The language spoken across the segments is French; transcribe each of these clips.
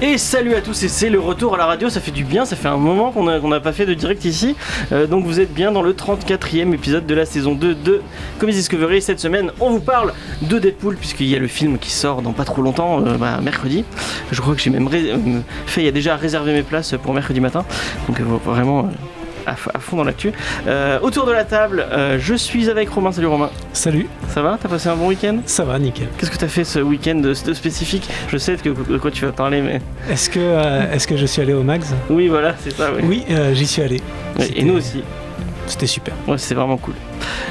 Et salut à tous, et c'est le retour à la radio, ça fait du bien, ça fait un moment qu'on n'a pas fait de direct ici. Euh, donc vous êtes bien dans le 34e épisode de la saison 2 de Comics Discovery. Cette semaine, on vous parle de Deadpool, puisqu'il y a le film qui sort dans pas trop longtemps, euh, bah, mercredi. Je crois que j'ai même euh, fait, il y a déjà réservé mes places pour mercredi matin. Donc vraiment... à fond dans l'actu. Euh, autour de la table, euh, je suis avec Romain. Salut Romain. Salut, Ça va? T'as passé un bon week-end? Ça va, nickel. Qu'est-ce que t'as fait ce week-end de, de spécifique? Je sais de, quoi tu vas parler, mais Est-ce que, euh, est-ce que je suis allé au Max oui, voilà, c'est ça. Oui. Oui, euh, j'y suis allé. Et nous aussi. C'était super. Ouais, c'est vraiment cool.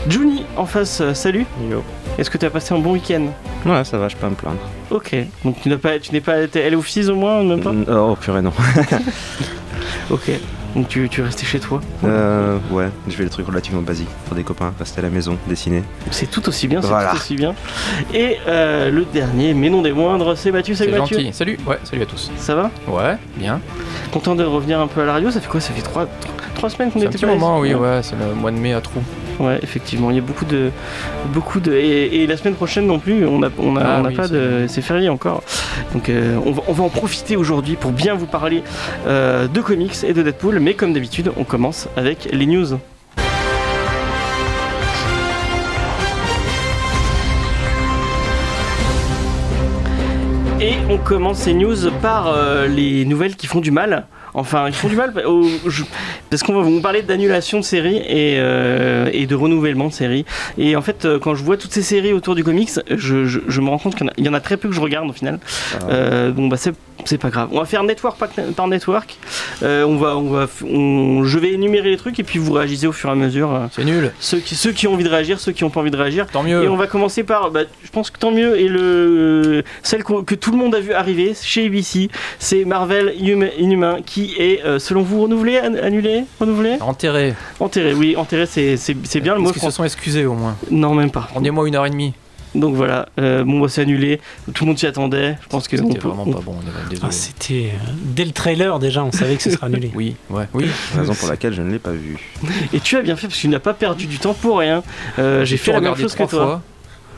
Juni en face, euh, salut. Yo. Est-ce que tu as passé un bon week-end? Ouais, ça va, je peux pas me plaindre. Ok. Donc tu n'as pas, tu n'es pas été elle office au moins, même pas? Oh purée, non. Ok. Donc tu, tu es resté chez toi. Euh, ouais, je fais le truc relativement basique pour des copains, rester à la maison, dessiner. C'est tout aussi bien. C'est Voilà. tout aussi bien. Et euh, le dernier, mais non des moindres, c'est Mathieu. Salut C'est Mathieu. gentil. Salut, ouais, salut à tous. Ça va? Ouais, bien. Content de revenir un peu à la radio. Ça fait quoi? Ça fait trois, trois, trois semaines qu'on était petit pas moment, oui, ouais, c'est le mois de mai à Trou. Ouais, effectivement, il y a beaucoup de, beaucoup de, et, et la semaine prochaine non plus, on a, on a, Ah on a oui, pas de, c'est férié encore. Donc euh, on, va, on va en profiter aujourd'hui pour bien vous parler euh, de comics et de Deadpool. Mais comme d'habitude, on commence avec les news. Et on commence ces news par euh, les nouvelles qui font du mal. Enfin, qui font du mal au- je- parce qu'on va vous parler d'annulation de séries et, euh, et de renouvellement de séries. Et en fait, euh, quand je vois toutes ces séries autour du comics, je, je- je me rends compte qu'il y en a- il y, en a très peu que je regarde au final. Euh, bon, bah c'est c'est pas grave. On va faire network par, network. Euh, on va, on va, on- je vais énumérer les trucs et puis vous réagissez au fur et à mesure. euh, C'est nul. ceux qui, ceux qui ont envie de réagir, ceux qui n'ont pas envie de réagir. Tant mieux. Et on va commencer par, bah, je pense que tant mieux, et le, celle que tout le monde a vu arriver chez ABC, c'est Marvel Inhum- Inhumain, qui est, euh, selon vous, renouvelé, an- annulé, renouvelé? Enterré. Enterré, oui, enterré, c'est bien le mot. Est-ce qu'ils se sont excusés au moins? Non, même pas. Rendez-moi une heure et demie. Donc voilà, euh, bon, bah, c'est annulé, tout le monde s'y attendait, je pense que C'était vraiment on- pas bon, Ah. C'était euh, dès le trailer déjà, on savait que ce serait annulé. oui, ouais, oui. Raison pour laquelle je ne l'ai pas vu. Et tu as bien fait, parce que tu n'as pas perdu du temps pour rien. Euh, J'ai fait la même chose que toi. fois.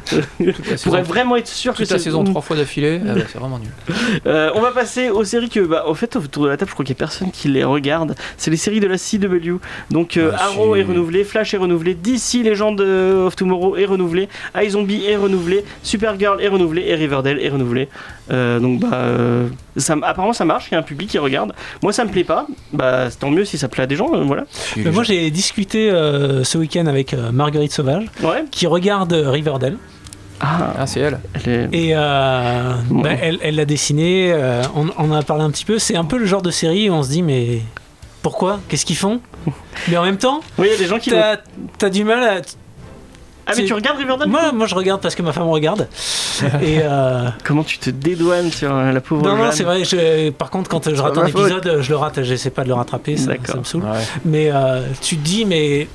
Toute la Pour saison, vraiment être sûr que toute la c'est saison trois fois d'affilée, ah bah, c'est vraiment nul. Euh, on va passer aux séries que, bah, au fait, autour de la table, je crois qu'il n'y a personne qui les regarde. C'est les séries de la CW. Donc, euh, Ah, Arrow est renouvelé, Flash est renouvelé, DC Legend of Tomorrow est renouvelé, iZombie est renouvelé, Supergirl est renouvelé et Riverdale est renouvelé. Euh, donc, bah, euh, ça, apparemment, ça marche. Il y a un public qui regarde. Moi, ça me plaît pas. Bah, c'est tant mieux si ça plaît à des gens. euh, voilà. Moi j'ai discuté euh, ce week-end avec euh, Marguerite Sauvage, Ouais. qui regarde Riverdale. Ah, Ah, c'est elle. elle est- Et euh, bah, elle elle l'a dessiné, euh, on, on en a parlé un petit peu. C'est un peu le genre de série où on se dit, mais pourquoi? Qu'est-ce qu'ils font? Mais en même temps, Oui, il y a des gens qui. t'as as du mal à. Ah, mais tu regardes Riverdale Moi, moi je regarde parce que ma femme regarde. Et. euh, Comment tu te dédouanes sur euh, la pauvre Non, non, Jeanne? c'est vrai. je- par contre, quand je rate un faute. épisode, je le rate. J'essaie pas de le rattraper. Ça, D'accord. ça me saoule. Ouais. Mais euh, tu te dis, mais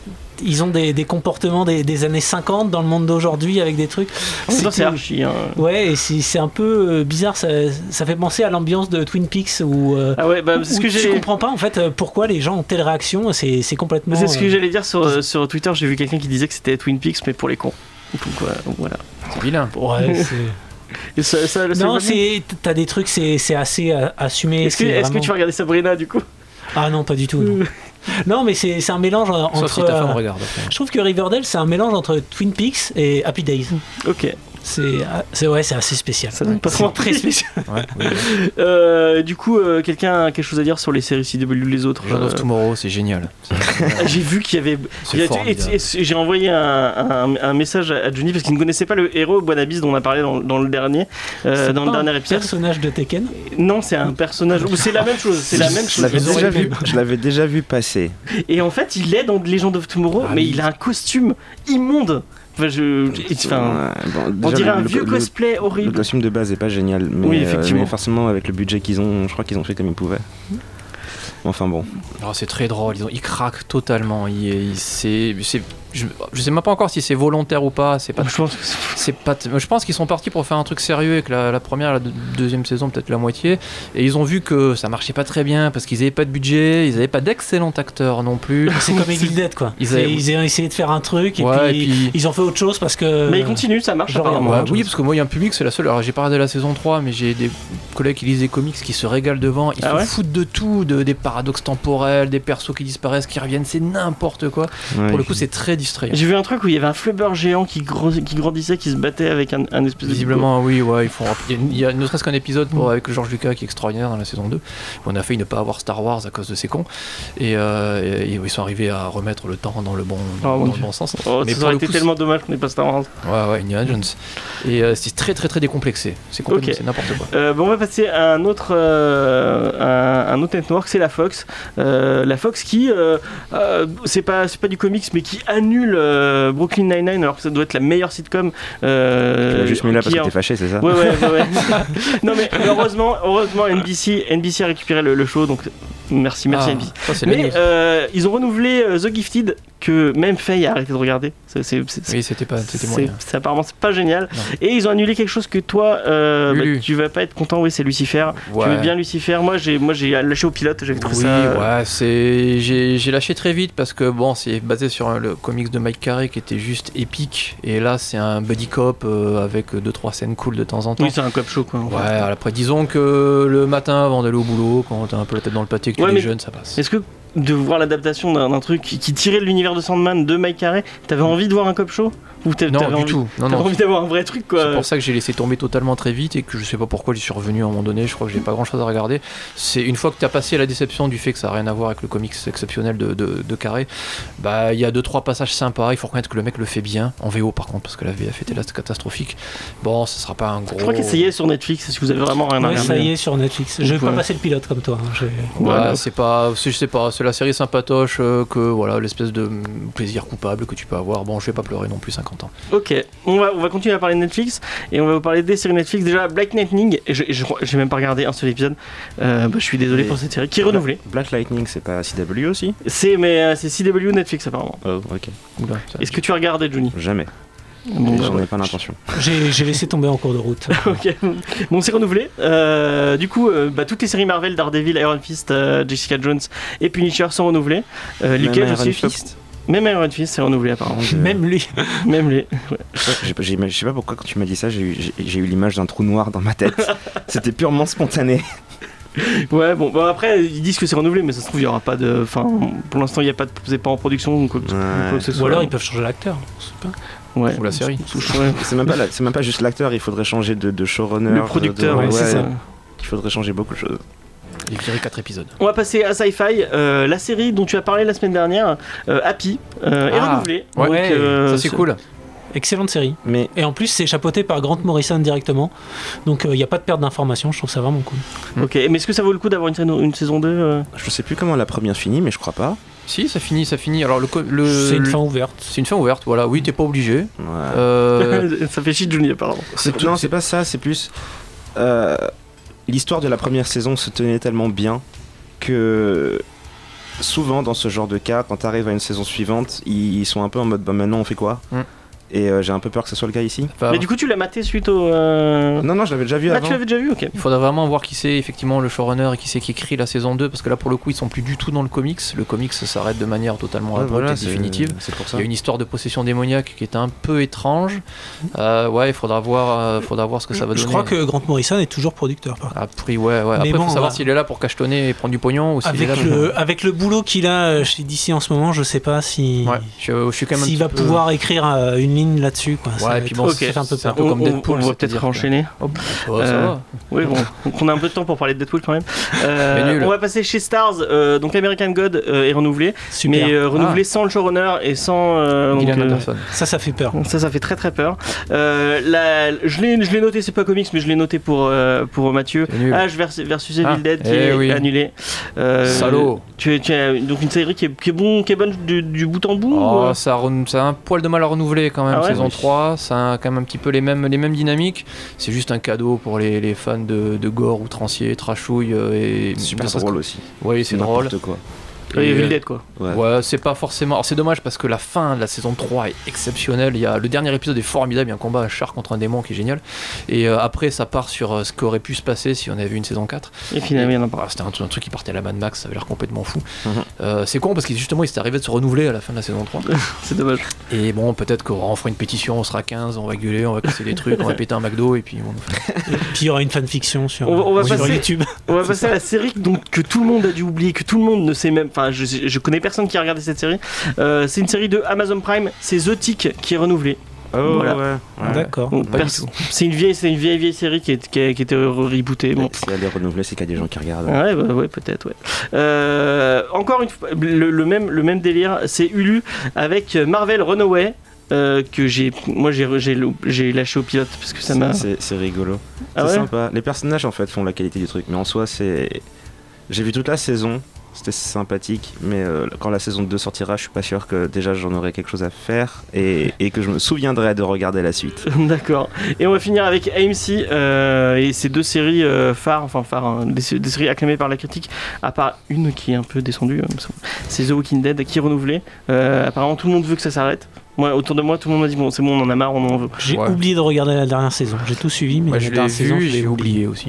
ils ont des, des comportements des, des années 50 dans le monde d'aujourd'hui avec des trucs. Temps, c'est que- archi. hein. Ouais, et c'est c'est un peu euh, bizarre. Ça, ça fait penser à l'ambiance de Twin Peaks où, euh, Ah ouais, bah, c'est ce où que tu comprends pas en fait euh, pourquoi les gens ont telle réaction. C'est c'est complètement. C'est ce que j'allais dire sur, sur Twitter. J'ai vu quelqu'un qui disait que c'était Twin Peaks, mais pour les cons. Donc ouais, voilà. C'est vilain. Ouais, c'est- Et ça, ça- ça- non, t'as des trucs, c'est c'est assez assumé. Est-ce que, c'est est-ce que tu vas regarder Sabrina du coup? Ah non, pas du tout. Non, Non, mais c'est c'est un mélange Sauf entre. si ta femme euh, regarde. Je trouve que Riverdale, c'est un mélange entre Twin Peaks et Happy Days. Ok, C'est ah, c'est- ouais, c'est assez spécial. ça donne pas très spécial. Ouais, oui, oui. Euh, du coup, euh, quelqu'un a quelque chose à dire sur les séries CW les autres Legend of euh, Tomorrow, c'est génial. J'ai vu qu'il y avait. J'ai envoyé un, un- un message à Johnny parce qu'il ne connaissait pas le héros Buonabis dont on a parlé dans, dans le dernier, euh, C'est dans le pas un dernier épisode. personnage de Tekken. Non, c'est un personnage. ou C'est la même chose. C'est la même Je chose. je l'avais déjà vu passer. Et en fait, il est dans Legend of Tomorrow, Ah mais oui. il a un costume immonde. Enfin, je, enfin, on dirait le- un le- vieux le- cosplay Le horrible. costume de base est pas génial, mais, Oui, euh, effectivement. mais forcément avec le budget qu'ils ont, je crois qu'ils ont fait comme ils pouvaient. Enfin bon, Alors, c'est très drôle, ils, ont- ils craquent totalement. Il, il- c'est, c'est je, je sais même pas encore si c'est volontaire ou pas. C'est pas. Je pense que c'est- C'est pas. t- Je pense qu'ils sont partis pour faire un truc sérieux avec la, la première, la deux- deuxième saison, peut-être la moitié. Et ils ont vu que ça marchait pas très bien parce qu'ils avaient pas de budget, ils avaient pas d'excellents acteurs non plus. C'est comme Evil Dead quoi. Ils Ils, avaient- ils ont essayé de faire un truc et, Ouais, puis, et puis- ils ont fait autre chose parce que. Mais il continue, ça marche genre, apparemment. Ouais, oui, parce que moi, il y a un public, c'est la seule. Alors, j'ai pas regardé la saison 3, mais j'ai des collègues qui lisent des comics qui se régalent devant. Ils Ah se ouais foutent de tout, de, des paradoxes temporels, des persos qui disparaissent, qui reviennent, c'est n'importe quoi. Pour le coup, c'est très distrayant. J'ai vu un truc où il y avait un flubber géant qui, gros- qui grandissait, qui se battait avec un, un espèce de. Visiblement, oui, ouais, ils font. Il y a, ne serait-ce qu'un épisode pour, avec George Lucas qui est extraordinaire dans la saison 2, où on a failli ne pas avoir Star Wars à cause de ces cons, et, euh, et- et ils sont arrivés à remettre le temps dans le bon, Oh, dans mon le bon sens. Oh, Mais ça aurait été coup, tellement dommage qu'on n'ait pas Star Wars. Ouais, ouais, Indiana Jones. Et euh, c'est très, très, très décomplexé. C'est complètement Ok. c'est n'importe quoi. Euh, bon, on va passer à un autre, un, un autre network, c'est la Fox. La Fox qui, c'est pas, c'est pas du comics, mais qui annule euh, Brooklyn Nine-Nine alors que ça doit être la meilleure sitcom. Euh, Tu l'as juste mis là parce que en- t'es fâché, c'est ça Ouais, ouais, ouais, ouais. non, mais heureusement, heureusement NBC, NBC a récupéré le, le show, donc merci, merci Ah, NBC. ça, Mais euh, ils ont renouvelé euh, The Gifted, que même Faye a arrêté de regarder. C'est, c'est, c'est- Oui, c'était pas, c'était c'est- moyen. c'est- apparemment c'est pas génial. Non. Et ils ont annulé quelque chose que toi, euh, bah, tu vas pas être content. Oui, c'est Lucifer. Tu Ouais. veux bien Lucifer Moi, j'ai, moi, j'ai lâché au pilote. J'avais trouvé Oui, ça. euh, ouais, c'est j'ai j'ai lâché très vite parce que bon, c'est basé sur un- le comics de Mike Carey qui était juste épique et là c'est un buddy cop euh, avec deux trois scènes cool de temps en temps. Oui, c'est un cop show quoi. en fait. Ouais, après disons que le matin avant d'aller au boulot, quand t'as un peu la tête dans le pâté, que tu es jeune, ça passe. Est-ce que de voir l'adaptation d'un, truc qui, qui tirait de l'univers de Sandman de Mike Carey, t'avais envie de voir un cop show? Ou t'a- Non, t'avais du envie, tout. Non, T'avais non. envie d'avoir un vrai truc C'est quoi. pour ça que j'ai laissé tomber totalement très vite et que je sais pas pourquoi j'y suis revenu à un moment donné. Je crois que j'ai pas grand chose à regarder. C'est une fois que tu as passé la déception du fait que ça a rien à voir avec le comics exceptionnel de, de, de Carré, bah il y a deux trois passages sympas. Il faut reconnaître que le mec le fait bien en VO par contre parce que la VF était là catastrophique. Bon, ce sera pas un gros. Je crois qu'il essayait sur Netflix. Si vous avez vraiment rien à Ouais, regarder. ça y est sur Netflix. Je vais Ouais. pas passer le pilote comme toi. hein. Ouais, Voilà. c'est pas, c'est- je sais pas, c'est la série sympatoche euh, que voilà l'espèce de plaisir coupable que tu peux avoir. Bon, je vais pas pleurer non plus 50 Ok, on va, on va continuer à parler de Netflix et on va vous parler des séries Netflix. Déjà, Black Lightning, et je- je- j'ai même pas regardé un seul épisode. Euh, bah, je suis désolé Et- pour cette série qui est renouvelée. Black Lightning, c'est pas CW aussi C'est mais euh, c'est CW Netflix apparemment. Oh, ok. Est-ce que tu as regardé Johnny? Jamais. Bon, J'en bah, ai pas l'intention. J'ai j'ai laissé tomber en cours de route. ok. Bon, c'est renouvelé. Euh, du coup, euh, bah, toutes les séries Marvel, Daredevil, Iron Fist, euh, Jessica Jones et Punisher sont renouvelées. Euh, Luke Même Cage Iron aussi. Fist Même Iron Fist c'est renouvelé apparemment. Même lui. Même j'ai- Je sais pas pourquoi quand tu m'as dit ça, j'ai eu, l'image d'un trou noir dans ma tête. C'était purement spontané. Ouais, bon, bah, après ils disent que c'est renouvelé, mais ça se trouve il y aura pas de. Enfin, pour l'instant il y a pas de. C'est pas en production ou quoi, que- Ouais. quoi que ce Ou alors ils peuvent changer l'acteur. je sais pas. Ouais. Ou la série. C'est même, pas la- c'est même pas juste l'acteur, il faudrait changer de, de showrunner. Le de- producteur, de- ouais, c'est ça. Il faudrait changer beaucoup de choses. 4 épisodes. On va passer à Sci-Fi, euh, la série dont tu as parlé la semaine dernière, euh, Happy, euh, est Ah, renouvelée. ouais. Donc, euh, ça c'est cool. Excellente série. Mais Et en plus, c'est chapeauté par Grant Morrison directement. Donc il n'y a pas de perte d'informations. Je trouve ça vraiment cool. Ok, mais est-ce que ça vaut le coup d'avoir une, saison- une saison 2 euh je sais plus comment la première finit, mais je crois pas. Si, ça finit, ça finit. Alors le, le C'est une le- fin ouverte. C'est une fin ouverte. Voilà. Oui, t'es pas obligé. Ouais. Euh, Ça fait chier apparemment. C'est- non, c'est pas ça, c'est plus. L'histoire de la première saison se tenait tellement bien que souvent dans ce genre de cas, quand t'arrives à une saison suivante, ils ils sont un peu en mode bah maintenant on fait quoi? Mm. Et euh, j'ai un peu peur que ce soit le cas ici. enfin, Mais du coup, tu l'as maté suite au. euh, Non, non, je l'avais déjà vu Ah, avant. tu l'avais déjà vu Ok. Il faudra vraiment voir qui c'est effectivement le showrunner et qui c'est qui écrit la saison 2 parce que là pour le coup ils sont plus du tout dans le comics. Le comics s'arrête de manière totalement Ouais, abrupte voilà, et c'est- définitive. C'est pour Il y a une histoire de possession démoniaque qui est un peu étrange. Euh, ouais, il faudra voir, euh, faudra voir ce que ça va donner. Je crois que Grant Morrison est toujours producteur. par contre. Après, ouais, ouais. Après, Mais bon, faut savoir s'il est là pour cachetonner et prendre du pognon ou s'il est Avec là pour- le, avec le boulot qu'il a euh, chez DC en ce moment, je sais pas si Ouais, je, je suis quand même un s'il petit va peu- pouvoir écrire euh, une ligne là-dessus. Quoi. Ça Ouais, va et puis bon, un peu c'est un peur. peu comme on, Deadpool, on va peut-être enchaîner. Oh, ouais, ça Euh, va. Oui, bon, donc on a un peu de temps pour parler de Deadpool quand même. Euh, on va passer chez Stars, euh, donc American God euh, est renouvelé, Super. mais euh, renouvelé sans le showrunner et sans. euh, donc, euh. Ça, ça fait peur. Ça, ça fait très très peur. Euh, la- je l'ai je l'ai noté, c'est pas comics, mais je l'ai noté pour, euh, pour Mathieu. C'est nul. H versus, versus Evil Ah, Dead qui eh est oui. annulé. Euh, Salaud. Tu, tu as donc une série qui est, qui est, bon, qui est bonne du, du bout en bout Oh, ça, a ça a un poil de mal à renouveler quand même, Ah ouais saison Oui. 3, ça a quand même un petit peu les mêmes, les mêmes dynamiques. C'est juste un cadeau pour les, les fans de, de gore, outrancier, trashouille euh, et Super drôle que- aussi. Oui, c'est drôle. Quoi. Il y Et, avait euh, le Dead, quoi. Ouais. Ouais, c'est pas forcément. Alors c'est dommage parce que la fin de la saison 3 est exceptionnelle. Il y a... Le dernier épisode est formidable. Il y a un combat à char contre un démon qui est génial. Et euh, après, ça part sur euh, ce qu'aurait pu se passer si on avait vu une saison 4. Et finalement, il y en a pas. Voilà, C'était un, truc- un truc qui partait à la Mad Max, ça avait l'air complètement fou. Mhm. Euh, c'est con parce que justement, il s'est arrivé de se renouveler à la fin de la saison 3. C'est dommage. Et bon, peut-être qu'on fera une pétition, on sera 15, on va gueuler, on va casser des trucs, on va péter un McDo et puis on Puis il y aura une fanfiction sur, On va- on va sur passer- YouTube. On va passer à la série donc, que tout le monde a dû oublier, que tout le monde ne sait même. Enfin, je, connais personne qui a regardé cette série. Euh, c'est une série de Amazon Prime. C'est The Tick qui est renouvelée. Oh, Voilà. ouais. ouais. D'accord. C'est une vieille, c'est une vieille vieille série qui, est, qui, a, qui a été rebootée. Bon. Si elle est renouvelée, c'est qu'il y a des gens qui regardent. Ouais, bah, ouais, peut-être, ouais. Euh, encore une fois, le, le même, le même délire, c'est Hulu avec Marvel Runaway. euh, que j'ai moi j'ai lâché au pilote parce que ça m'a C'est- C'est rigolo. ah c'est ouais? sympa. Les personnages en fait font la qualité du truc, mais en soi c'est. J'ai vu toute la saison, c'était sympathique, mais euh, quand la saison 2 sortira, je suis pas sûr que déjà j'en aurai quelque chose à faire et, et que je me souviendrai de regarder la suite. D'accord. Et on va finir avec AMC euh, et ces deux séries euh, phares, enfin phares, hein, des, sé- des séries acclamées par la critique, à part une qui est un peu descendue, euh, c'est The Walking Dead qui est renouvelée. Euh, apparemment tout le monde veut que ça s'arrête. Moi, autour de moi, tout le monde m'a dit bon, c'est bon, on en a marre, on en veut. J'ai Ouais. oublié de regarder la dernière saison. J'ai tout suivi, mais la je dernière vu, j'ai oublié aussi.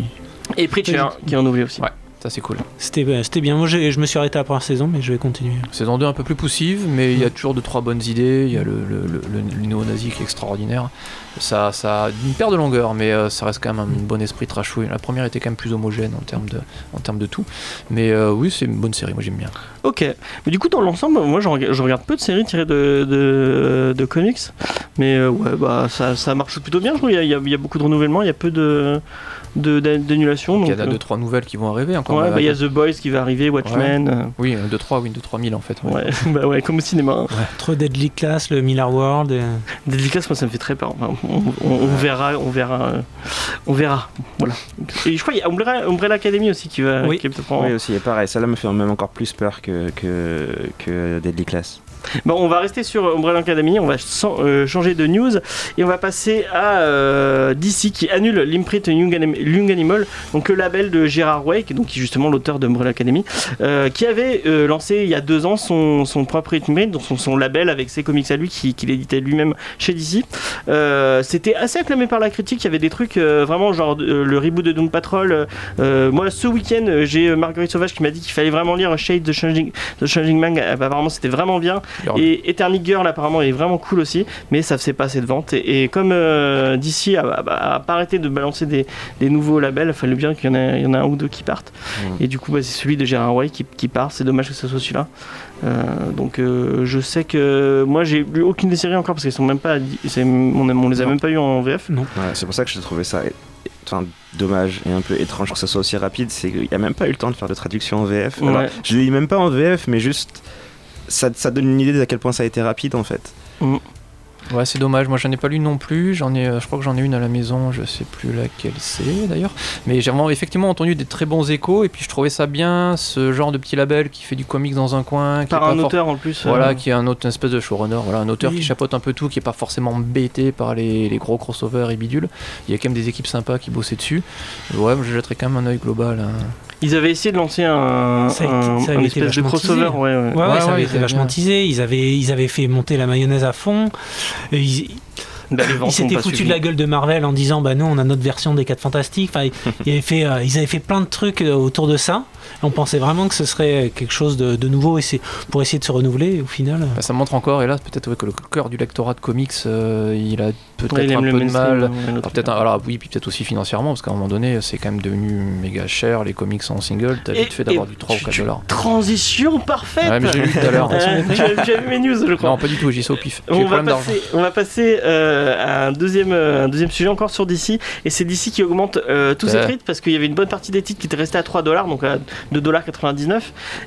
Et Preacher qui est renouvelé aussi. Ouais. Ça, c'est cool. C'était euh, c'était bien. Moi, je me suis arrêté à la première saison, mais je vais continuer. Saison 2 un peu plus poussive, mais il y a toujours deux trois bonnes idées. Il y a le, le, le, le- le néo-nazi qui est extraordinaire. Ça, ça a une paire de longueur, mais euh, ça reste quand même un bon esprit trashouille. La première était quand même plus homogène en termes de, en termes de tout. Mais euh, oui, c'est une bonne série, moi j'aime bien. Ok. Mais du coup, dans l'ensemble, moi, je regarde, je regarde peu de séries tirées de, de, de comics. Mais euh, ouais, bah, ça, ça marche plutôt bien. Je trouve. Il y a, y y beaucoup de renouvellement, il y a peu de de- d'annulation. Il y en a euh, deux trois nouvelles qui vont arriver encore. Ouais, Bah, bah, il y a The Boys qui va arriver, Watchmen. euh, Oui, 2 3 oui, 2 3000 en fait. ouais. Ouais, bah ouais, comme au cinéma. hein. Entre Deadly Class, le Miller World. euh, Deadly Class, moi ça me fait très peur. Enfin, on, on- on verra, on verra, euh, on verra. Voilà. Et je crois qu'il y a Umbrella, Umbrella Academy aussi qui va. Oui. qui en- Oui aussi, et pareil, ça là me fait même encore plus peur que, que, que Deadly Class. Bon, on va rester sur Umbrella Academy, on va sans- euh, changer de news et on va passer à euh, DC qui annule l'imprint Young, Young Animal, donc le label de Gérard Way, qui donc qui est justement l'auteur d'Umbrella Academy, euh, qui avait euh, lancé il y a deux ans son, son propre imprint, donc son, son label avec ses comics à lui, qui- qu'il éditait lui-même chez DC. Euh, C'était assez acclamé par la critique, il y avait des trucs vraiment genre le reboot de Doom Patrol. moi, ce week-end, j'ai Marguerite Sauvage qui m'a dit qu'il fallait vraiment lire Shade the Changing, the Changing Man, apparemment c'était vraiment bien. Girl. Et Eternic Girl apparemment est vraiment cool aussi, mais ça faisait pas assez de ventes. Et, et comme DC a, a- a pas arrêté de balancer des, des nouveaux labels, il fallait bien qu'il y, en y a un ou deux qui partent. Mhm. Et du coup, bah, c'est celui de Gérard Way qui, qui part. C'est dommage que ce soit celui-là. Euh, donc euh, je sais que moi j'ai lu aucune des séries encore parce qu'elles sont même pas on, on les a Non. même pas eu en VF Non. Ouais, c'est pour ça que j'ai trouvé ça enfin, dommage et un peu étrange que ça soit aussi rapide, c'est qu'il n'y a même pas eu le temps de faire de traduction en VF. Alors, Ouais. je ne lis même pas en VF, mais juste ça, ça donne une idée de à quel point ça a été rapide en fait. Ouais, c'est dommage. Moi, j'en ai pas lu non plus. J'en ai, euh, je crois que j'en ai une à la maison. Je sais plus laquelle c'est d'ailleurs. Mais j'ai vraiment effectivement entendu des très bons échos. Et puis, je trouvais ça bien, ce genre de petit label qui fait du comics dans un coin, qui par est pas un for- auteur en plus Voilà, euh, qui est un autre une espèce de showrunner, voilà, un auteur Oui. qui chapeaute un peu tout, qui est pas forcément embêté par les, les gros crossovers et bidules. Il y a quand même des équipes sympas qui bossaient dessus. Ouais, je jetterais quand même un œil global. hein. ils avaient essayé de lancer un, Ça a été- un- ça avait un été espèce de vachement crossover teasé. ouais, ouais. Ouais, ouais, Ouais, ça avait été vachement bien. teasé. Ils avaient, ils avaient fait monter la mayonnaise à fond. Ils, Bah, s'étaient foutus de la gueule de Marvel en disant bah nous on a notre version des 4 fantastiques. Enfin, ils, avaient fait, euh, ils avaient fait plein de trucs euh, autour de ça. On pensait vraiment que ce serait quelque chose de, de nouveau et c'est pour essayer de se renouveler. Et au final, Bah, ça montre encore, et là, peut-être ouais, que le cœur du lectorat de comics, euh, il a peut-être un peu de mal. Alors, peut-être un- alors, oui, puis peut-être aussi financièrement, parce qu'à un moment donné, c'est quand même devenu méga cher, les comics en single, t'as vite fait d'avoir du 3 ou tu- 4 tu- dollars. Transition parfaite Ouais, mais j'ai lu tout à l'heure. Euh, as vu mes news, je crois. Non, pas du tout, j'ai ça au pif. J'ai On va, passer, on va passer euh, à un deuxième, euh, un deuxième sujet encore sur DC et c'est DC qui augmente euh, tous ses Ouais. titres parce qu'il y avait une bonne partie des titres qui étaient restés à 3 dollars donc à 2,99$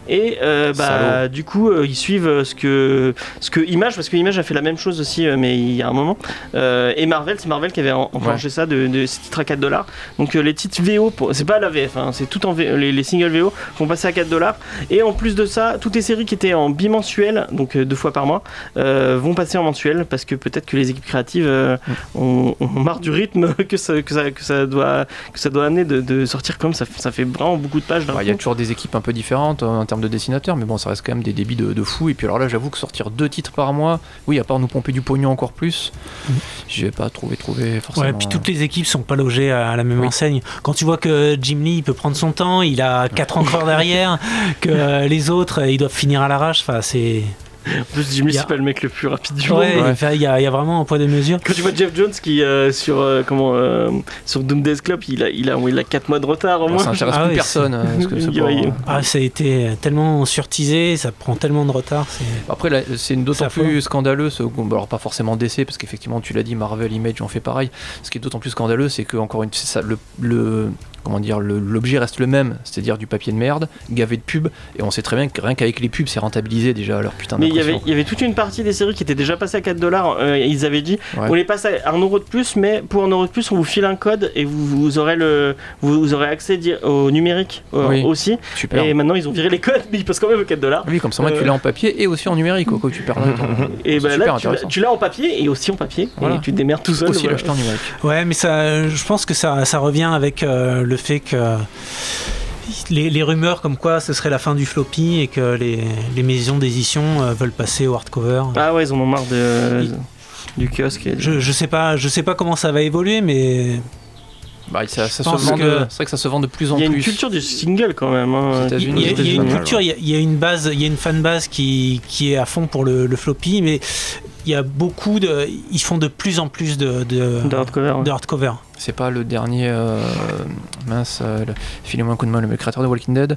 et euh, bah, du coup euh, ils suivent euh, ce que, ce que Image parce que Image a fait la même chose aussi mais il y a un moment. Et Marvel c'est Marvel qui avait en- enclenché ça de, de ces titres à 4 dollars. Donc les titres VO c'est pas la VF hein, c'est tout en V- les, les singles VO vont passer à 4 dollars. Et en plus de ça toutes les séries qui étaient en bimensuel donc deux fois par mois vont passer en mensuel parce que peut-être que les équipes créatives euh, ont, ont marre du rythme que ça, que ça, que ça, doit, que ça doit amener de, de sortir comme ça, ça fait vraiment beaucoup de pages Ouais, Il y a toujours des équipes un peu différentes euh, en termes de dessinateurs, mais bon, ça reste quand même des débits de, de fou. Et puis alors là, j'avoue que sortir deux titres par mois, oui, à part nous pomper du pognon encore plus, je vais pas trouver, trouver forcément. Ouais, puis toutes les équipes sont pas logées à la même Oui. enseigne. Quand tu vois que Jim Lee il peut prendre son temps, il a quatre encores derrière, que les autres ils doivent finir à l'arrache. Enfin, c'est En plus, Jimmy, a- c'est pas le mec le plus rapide du ouais, monde. enfin, il y, a il y a vraiment un poids de mesure. Quand tu vois Jeff Jones qui euh, sur euh, comment euh, sur Doomsday Club, il a il a il a 4 mois de retard au Bon, moins. ça intéresse Ah plus oui, personne. euh, que Ah, ça a été tellement surtisé, ça prend tellement de retard. c'est- Après, là, c'est une d'autant plus scandaleux, ce- bon, alors pas forcément DC, parce qu'effectivement, tu l'as dit, Marvel Image ont fait pareil. Ce qui est d'autant plus scandaleux, c'est que encore une c'est ça, le, le- comment dire, l'objet reste le même, c'est-à-dire du papier de merde, gavé de pubs, et on sait très bien que rien qu'avec les pubs, c'est rentabilisé déjà leur putain Mais il y avait il y avait toute une partie des séries qui étaient déjà passées à 4 dollars. Ils avaient dit Ouais. on les passe à 1 euro de plus, mais pour 1 euro de plus, on vous file un code et vous, vous aurez le vous, vous aurez accès au numérique euh, Oui. aussi. Super. Et maintenant ils ont viré les codes, mais ils passent quand même aux 4 dollars. Oui, comme ça, moi, Euh, tu l'as en papier et aussi en numérique, au cas où tu perds là. Et bah super là, tu l'as- intéressant. tu l'as en papier et aussi en papier. Voilà. Et tu te démerdes tout seul. aussi voilà. l'acheter en numérique. Ouais, mais ça, je pense que ça, ça revient avec euh, le fait que les, les rumeurs comme quoi ce serait la fin du floppy et que les, les maisons d'édition euh, veulent passer au hardcover. Ah ouais, ils en ont marre de, du kiosque. et- Je, je sais pas, je sais pas comment ça va évoluer, mais Bah, ça, se vend que- de- C'est vrai que ça se vend de plus en Il y a plus. une culture du single quand même. hein. Il y, a- aux il y a une culture, il y a, il y a une base, il y a une fan base qui, qui est à fond pour le, le floppy, mais il y a beaucoup de, ils font de plus en plus de, de, De hardcover. ouais. de hardcover. C'est pas le dernier. euh, mince, euh, le- filez-moi un coup de main, le créateur de Walking Dead.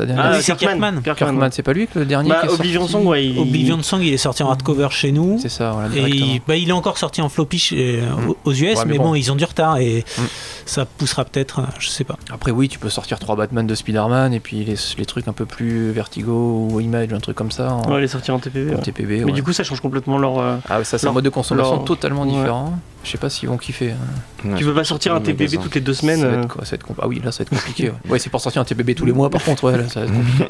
Ah, oui, c'est Kirkman. Kirkman. Kirkman, c'est pas lui que le dernier Bah, qui est Oblivion sorti Song, ouais. il- Oblivion Song, il est sorti en hardcover chez nous. C'est ça, voilà, Et il, bah, il est encore sorti en floppy chez- Mm. aux US, Ouais, mais, mais bon. bon. ils ont du retard et Mm. Ça poussera peut-être, euh, je sais pas. Après, oui, tu peux sortir trois Batman de Spider-Man et puis les, les trucs un peu plus Vertigo ou Image, un truc comme ça en, Ouais, il est sorti en TPB. en ouais. TPB. Mais du coup, ça change complètement leur. euh, ah, ça, c'est un mode de consommation leur- totalement ouais. différent. Je sais pas s'ils vont kiffer. hein. Tu peux pas sortir un TPB magasin. toutes les deux semaines. Ça va être quoi, ça va être compl- Ah oui, là, ça va être compliqué. Ouais, Ouais, c'est pour sortir un TPB tous les mois, par contre, ouais, là, ça va être compliqué.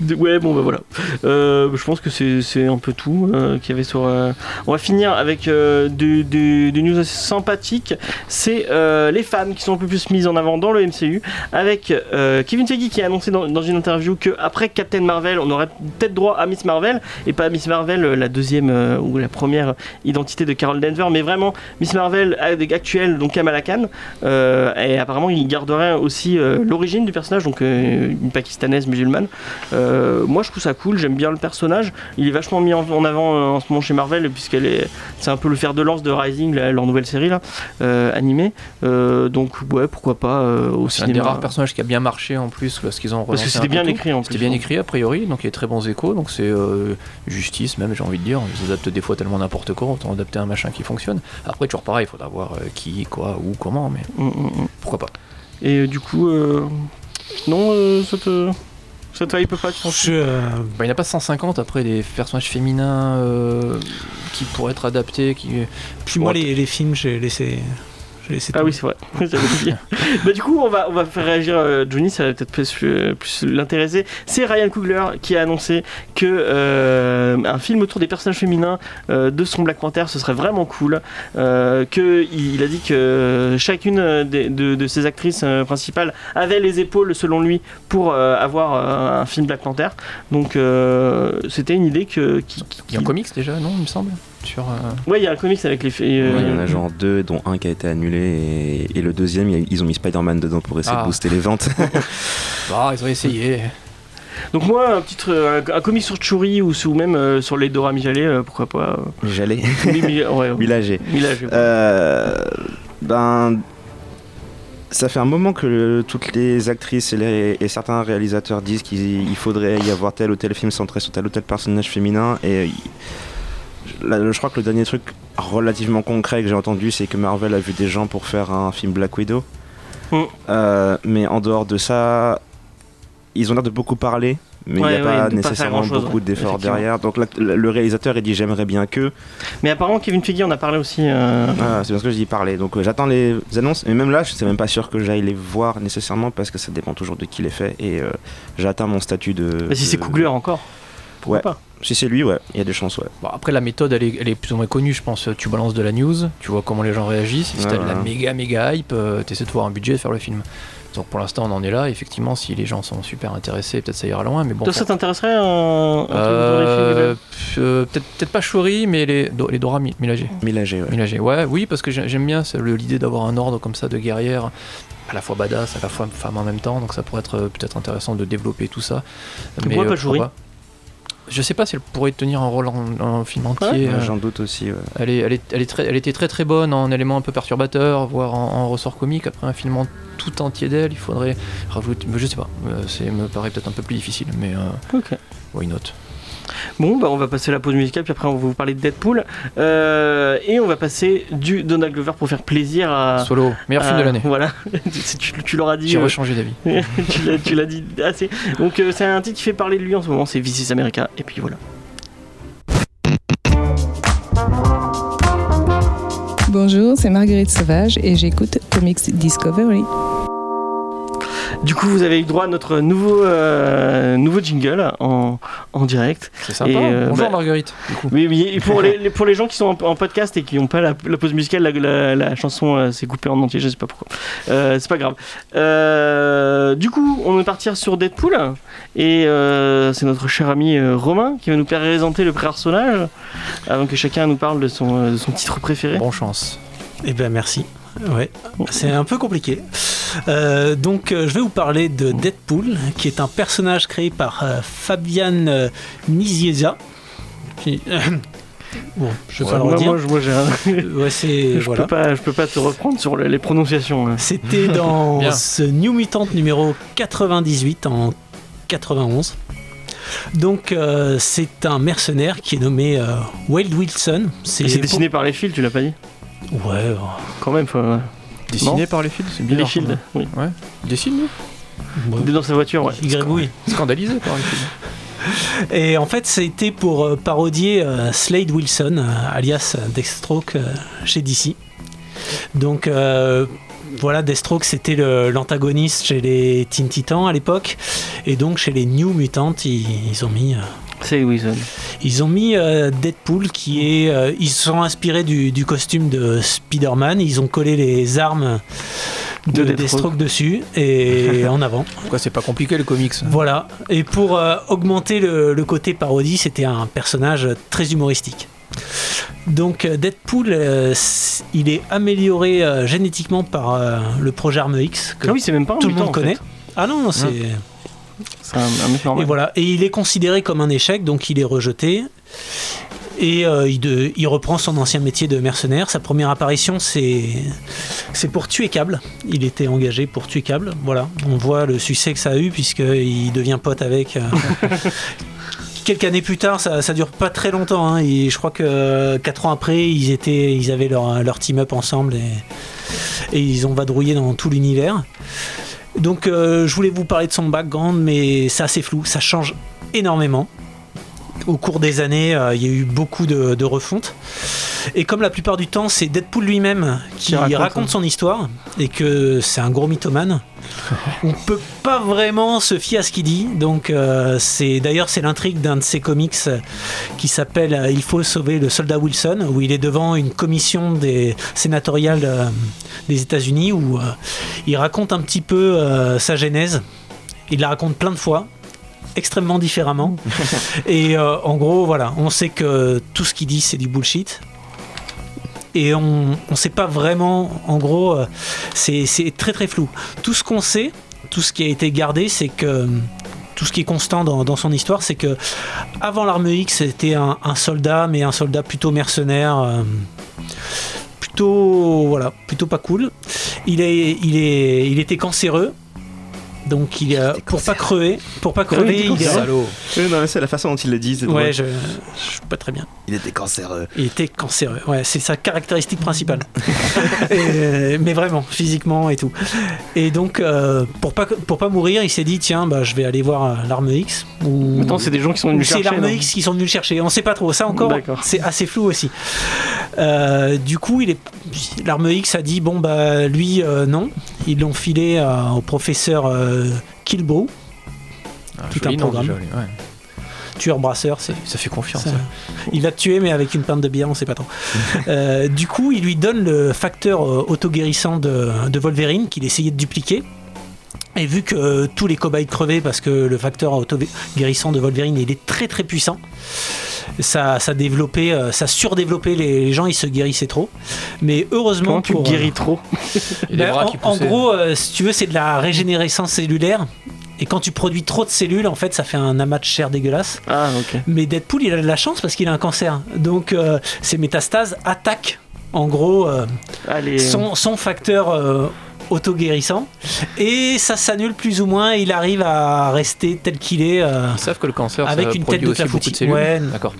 de- Ouais, bon, bah voilà. Euh, je pense que c'est c'est un peu tout euh, qu'il y avait sur. euh, On va finir avec euh, du, du- du news assez sympathique. C'est euh, les qui sont un peu plus mises en avant dans le MCU. Avec euh, Kevin Feige qui a annoncé dans, une interview que après Captain Marvel, on aurait peut-être droit à Miss Marvel et pas à Miss Marvel, euh, la deuxième euh, ou la première identité de Carol Denver, mais vraiment Miss Marvel actuelle, donc Kamala Khan. Et apparemment, il garderait aussi l'origine du personnage, donc une pakistanaise musulmane. Moi, je trouve ça cool. J'aime bien le personnage. Il est vachement mis en, avant en ce moment chez Marvel, puisqu'elle est, c'est un peu le fer de lance de Rising, leur nouvelle série là, animée. Donc ouais, pourquoi pas euh, au C'est un des cinéma. rares personnages qui a bien marché en plus lorsqu'ils ont Parce que c'était bien tout. écrit en plus. C'était bien écrit a priori, donc il y a très bons échos, donc c'est euh, justice même, j'ai envie de dire. Ils adaptent des fois tellement n'importe quoi, autant adapter un machin qui fonctionne. Après, toujours pareil, il faudra voir euh, qui, quoi, où, comment, mais Mm, mm, mm. pourquoi pas. Et euh, du coup, euh, non, euh, ça te, ça te hype pas, tu penses Je, euh, Bah, il n'y en a pas 150 après des personnages féminins euh, qui pourraient être adaptés. Qui... puis moi, les, les films, j'ai laissé. Ah oui, c'est vrai. Bah, du coup, on va, on va faire réagir euh, Johnny, ça va peut-être plus, euh, plus l'intéresser. C'est Ryan Coogler qui a annoncé que euh, un film autour des personnages féminins euh, de son Black Panther, ce serait vraiment cool. Euh, que il, a dit que chacune de, de ses actrices euh, principales avait les épaules, selon lui, pour euh, avoir euh, un film Black Panther. Donc, euh, c'était une idée que. Qui, qui- Il y a un comics déjà, non, il me semble? Sur, euh, Ouais, il y a un comics avec les. filles, euh, Ouais, il y en a genre deux, dont un qui a été annulé, et, et le deuxième, a- ils ont mis Spider-Man dedans pour essayer Ah. de booster les ventes. Bah, ils ont essayé. Donc moi, un petit euh, un, un comic sur Churi ou, ou même euh, sur les Dora Mijalé, euh, pourquoi pas. euh. J'allais. Oui, ouais, ben, ça fait un moment que le- toutes les actrices et, les- et certains réalisateurs disent qu'il il faudrait y avoir tel ou tel film centré sur tel ou tel personnage féminin. Et là, je crois que le dernier truc relativement concret que j'ai entendu, c'est que Marvel a vu des gens pour faire un film Black Widow. Mm. Euh, mais en dehors de ça, ils ont l'air de beaucoup parler. Mais il Ouais, n'y a ouais, pas nécessairement beaucoup d'efforts derrière. Donc le le réalisateur il dit j'aimerais bien que. Mais apparemment, Kevin Feige en a parlé aussi. euh, Ah, c'est parce que je dis parler. Donc euh, j'attends les annonces. Et même là, je suis même pas sûr que j'aille les voir nécessairement parce que ça dépend toujours de qui les fait. Et euh, j'atteins mon statut de. bah, si c'est Coogler encore. Pourquoi Ouais. pas Si c'est lui, ouais, il y a des chances, ouais. Bon, après, la méthode, elle est, elle est plus ou moins connue, je pense. Tu balances de la news, tu vois comment les gens réagissent. Si Ouais, t'as de la ouais. méga méga hype, euh, t'essaies de voir un budget et faire le film. Donc pour l'instant, on en est là. Effectivement, si les gens sont super intéressés, peut-être ça ira loin. Mais bon, Toi, pour- ça t'intéresserait un, Euh, euh, peut-être peut-être pas Shuri, mais les, Do- les Dora Mi- Milaje. Milagé, ouais. Milaje. Ouais, oui, parce que j'ai- j'aime bien l'idée d'avoir un ordre comme ça de guerrière, à la fois badass, à la fois femme en même temps. Donc ça pourrait être euh, peut-être intéressant de développer tout ça. Pourquoi pas euh, Shuri Je sais pas si elle pourrait tenir un rôle en, en film entier. Ouais, euh, J'en doute aussi. ouais. elle, est, elle, est, elle, est très, elle était très très bonne en éléments un peu perturbateurs, voire en, en ressort comique. Après un film en tout entier d'elle, il faudrait rajouter. mais Je sais pas, euh, c'est me paraît peut-être un peu plus difficile, mais euh, Ok. why not? Bon, bah on va passer la pause musicale, puis après on va vous parler de Deadpool. Euh, et on va passer du Donald Glover pour faire plaisir à. Solo, meilleur film de l'année. Voilà, tu, tu l'auras dit. J'ai euh, rechangé d'avis. tu l'as- tu l'as dit assez. Donc euh, c'est un titre qui fait parler de lui en ce moment, c'est Visis America. Et puis voilà. Bonjour, c'est Marguerite Sauvage et j'écoute Comics Discovery. Du coup, vous avez eu droit à notre nouveau, euh, nouveau jingle en, en direct. C'est sympa. Et, euh, Bonjour bah- Marguerite. Du coup. Oui, oui, et pour les, les- pour les gens qui sont en, en podcast et qui n'ont pas la, la pause musicale, la, la- la chanson euh, s'est coupée en entier, je sais pas pourquoi. Euh, c'est pas grave. Euh, du coup, on va partir sur Deadpool et euh, c'est notre cher ami euh, Romain qui va nous présenter le personnage avant que chacun nous parle de son, euh, de son titre préféré. Bon chance. Eh ben merci. Ouais, c'est un peu compliqué. Euh, donc, euh, je vais vous parler de Deadpool, qui est un personnage créé par euh, Fabian euh, Nicieza. Qui- bon, je vais pas le moi, redire. moi, un- Ouais, c'est je, voilà. peux pas, je peux pas te reprendre sur le- les prononciations. hein. C'était dans ce New Mutant numéro 98 en 91. Donc, euh, c'est un mercenaire qui est nommé euh, Wade Wilson. Et c'est dessiné par les fils, tu l'as pas dit? Ouais, Quand même, faut, ouais. Dessiné par les fils, c'est les quand oui. même. Ouais. Il dessine, lui bon, Il est dans sa voiture, ouais. il gribouille. Scandalisé par les fils. Et en fait, c'était pour euh, parodier euh, Slade Wilson, euh, alias Deathstroke, euh, chez DC. Donc euh, voilà, Deathstroke, c'était le- l'antagoniste chez les Teen Titans à l'époque. Et donc chez les New Mutants, ils, ils ont mis, ils ont mis euh, Deadpool qui est... euh, ils se sont inspirés du, du costume de Spider-Man. Ils ont collé les armes de, De Deathstroke. Dessus et en avant. Pourquoi c'est pas compliqué le comics Voilà. Et pour euh, augmenter le, le côté parodie, c'était un personnage très humoristique. Donc Deadpool, euh, il est amélioré euh, génétiquement par euh, le projet Arme X que Ah oui, c'est même pas un tout le monde en connaît. fait. Ah non, non, c'est C'est un, un mec normal. et voilà. Et il est considéré comme un échec, donc il est rejeté. Et euh, il, de- il reprend son ancien métier de mercenaire. Sa première apparition, c'est c'est pour tuer Cable. Il était engagé pour tuer Cable. Voilà. On voit le succès que ça a eu puisqu'il devient pote avec. euh, Quelques années plus tard, ça, ça dure pas très longtemps. hein. Et je crois que 4 ans après, ils étaient, ils avaient leur, leur team up ensemble et, et ils ont vadrouillé dans tout l'univers. Donc, euh, je voulais vous parler de son background, mais c'est assez flou. Ça change énormément. Au cours des années, euh, il y a eu beaucoup de, de refontes. Et comme la plupart du temps, c'est Deadpool lui-même qui Qui raconte, raconte, hein. son histoire et que c'est un gros mythomane, on peut pas vraiment se fier à ce qu'il dit. Donc, euh, c'est d'ailleurs c'est l'intrigue d'un de ses comics euh, qui s'appelle Il faut sauver le soldat Wilson, où il est devant une commission des sénatoriale euh, des États-Unis où il raconte un petit peu sa genèse. Il la raconte plein de fois extrêmement différemment. Et euh, en gros voilà on sait que tout ce qu'il dit c'est du bullshit. Et on ne sait pas vraiment en gros euh, c'est c'est très très flou. Tout ce qu'on sait tout ce qui a été gardé c'est que tout ce qui est constant dans, dans son histoire c'est que avant l'arme X c'était un, un soldat mais un soldat plutôt mercenaire euh, plutôt voilà plutôt pas cool. Il est il est il était cancéreux donc il a, pour pas crever pour pas crever il il est Salaud. Oui, non, mais c'est la façon dont ils le disent. c'est Ouais, je, je suis pas très bien. Il était cancéreux. Il était cancéreux. Ouais, c'est sa caractéristique principale. Et, mais vraiment, physiquement et tout. Et donc, euh, pour pas pour pas mourir, il s'est dit tiens, bah je vais aller voir euh, l'arme X. Ou Attends, c'est des gens qui sont venus c'est chercher. l'arme non X qui sont venus le chercher. On sait pas trop. Ça encore, c'est assez flou aussi. Euh, du coup, il est l'arme X a dit bon bah lui euh, non. Ils l'ont filé euh, au professeur Kilbrew, Ah, Tout un nom, programme. déjà, lui, ouais. tueur brasseur. C'est Ça fait confiance. Ça-. Il l'a tué, mais avec une pinte de bière, on sait pas trop. Du coup, il lui donne le facteur auto-guérissant de, de Wolverine qu'il essayait de dupliquer. Et vu que euh, tous les cobayes crevaient parce que le facteur auto-guérissant de Wolverine il est très très puissant, ça, ça développait, euh, ça surdéveloppait les, les gens, ils se guérissaient trop. Mais heureusement Comment tu pour, guéris trop Et des ben, bras en, en gros, euh, si tu veux, c'est de la régénérescence cellulaire. Et quand tu produis trop de cellules, en fait, ça fait un amas de chair dégueulasse. Ah, ok. Mais Deadpool, il a de la chance parce qu'il a un cancer. Donc, euh, ces métastases attaquent, en gros, euh, Allez. son, son facteur euh, auto-guérissant. Et ça s'annule plus ou moins. Et il arrive à rester tel qu'il est. euh, Ils savent que le cancer Avec ça une tête de aussi beaucoup de clafoutis. cellules. Ouais. D'accord.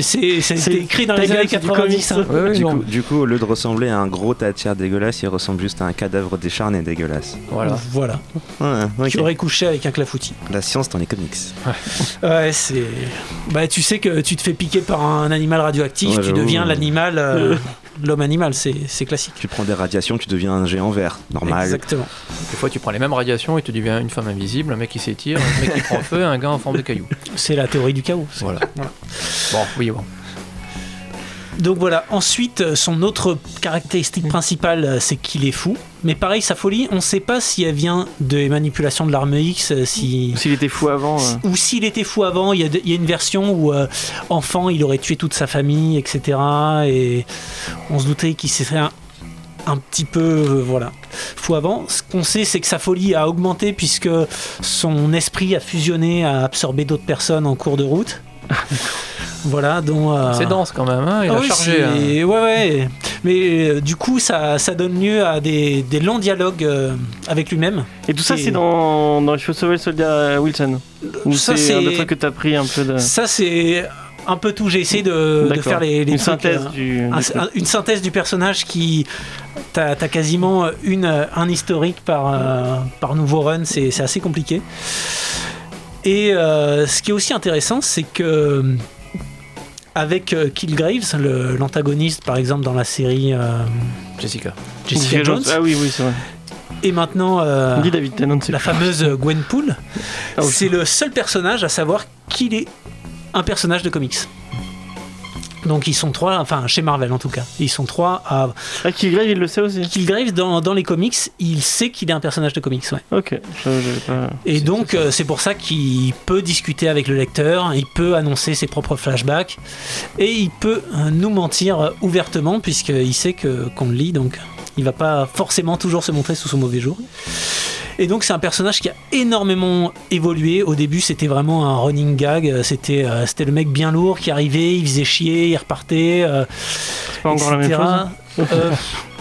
c'est écrit dans les années c'est du 90. comics. hein. Ouais, ouais, Du coup, du coup, au lieu de ressembler à un gros chair dégueulasse, il ressemble juste à un cadavre décharné dégueulasse. Voilà. Voilà. Ouais, ok. Qui aurait couché avec un clafoutis. La science dans les comics. Ouais, c'est. Bah, tu sais que tu te fais piquer par un animal radioactif, Ouais, tu deviens l'animal, euh, l'homme animal, c'est classique. Tu prends des radiations, tu deviens un géant vert. Normal. Exactement. Des fois, tu prends les mêmes radiations et tu deviens une femme invisible, un mec qui s'étire, un mec qui prend feu, un gars en forme de caillou. C'est la théorie du chaos. Voilà. Voilà. Bon, oui, bon. Donc voilà, ensuite, son autre caractéristique principale, c'est qu'il est fou. Mais pareil, sa folie, on ne sait pas si elle vient des manipulations de l'arme X, euh, si... S'il était fou avant. euh. ou s'il était fou avant. Il y a, y une version où, euh, enfant, il aurait tué toute sa famille, etc. Et on se doutait qu'il serait un, un petit peu, euh, voilà, fou avant. Ce qu'on sait, c'est que sa folie a augmenté puisque son esprit a fusionné, a absorbé d'autres personnes en cours de route. voilà, dont. euh, C'est dense quand même, hein, il ah a oui, chargé. hein. c'est- Ouais, ouais. Mais euh, du coup, ça, ça donne lieu à des, des longs dialogues euh, avec lui-même. Et tout ça, Et- c'est dans, dans Il faut sauver le soldat Wilson. Ou Ça, c'est un trucs que t'as pris un peu de. Ça, c'est un peu tout. J'ai essayé de, faire les, les Une trucs, synthèse euh, du. un- du- un- une synthèse du personnage qui. T'as as quasiment une, un historique par, euh, par nouveau run, c'est c'est assez compliqué. Et euh, ce qui est aussi intéressant, c'est que. Avec euh, Killgraves, l'antagoniste par exemple dans la série euh, Jessica. Jessica Jones, Ah oui, oui, c'est vrai. et maintenant euh, Dis David Tennant, c'est la fameuse Gwenpool, Ah oui. c'est le seul personnage à savoir qu'il est un personnage de comics. Donc ils sont trois, enfin chez Marvel en tout cas, ils sont trois à Ah, Killgrave, il le sait aussi. Killgrave dans, dans les comics, il sait qu'il est un personnage de comics, ouais. Ok, je, j'avais pas. Et donc euh, c'est pour ça qu'il peut discuter avec le lecteur, il peut annoncer ses propres flashbacks et il peut euh, nous mentir euh, ouvertement puisqu'il sait que qu'on le lit, donc il va pas forcément toujours se montrer sous son mauvais jour. Et donc c'est un personnage qui a énormément évolué. Au début c'était vraiment un running gag, c'était euh, c'était le mec bien lourd qui arrivait, il faisait chier, il repartait. euh, c'est pas encore la même etc. chose. Euh,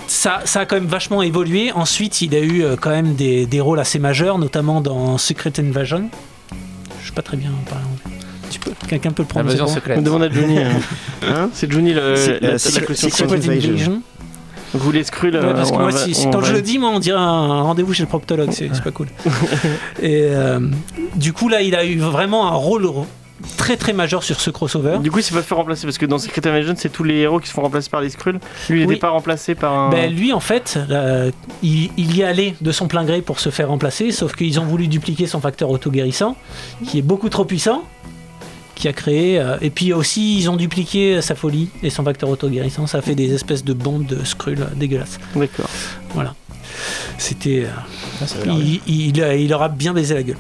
ça, ça a quand même vachement évolué. Ensuite, il a eu euh, quand même des, des rôles assez majeurs, notamment dans Secret Invasion. Je sais pas très bien parler quelqu'un peut le prendre. Invasion secrète. On demande à Johnny. euh, Hein? C'est Johnny le, C'est- la, euh, la, question. Secret Secret Invasion. Vous les scrules. Ouais, parce que on moi, va- si- on quand va- je le dis, moi, on dirait un rendez-vous chez le proctologue. C'est pas cool. Et euh, du coup, là, il a eu vraiment un rôle très très majeur sur ce crossover. Du coup, il s'est pas fait remplacer parce que dans Secret Invasion, c'est tous les héros qui se font remplacer par les Skrulls. Lui, il Oui. n'était pas remplacé par un. Ben, lui, en fait, euh, il, il y allait de son plein gré pour se faire remplacer, sauf qu'ils ont voulu dupliquer son facteur auto-guérissant, qui est beaucoup trop puissant, qui a créé. euh, et puis aussi, ils ont dupliqué sa folie et son facteur auto-guérissant. Ça a fait des espèces de bombes de Skrull dégueulasses. D'accord. C'était. euh, Ah, il, il, il leur a bien baisé la gueule.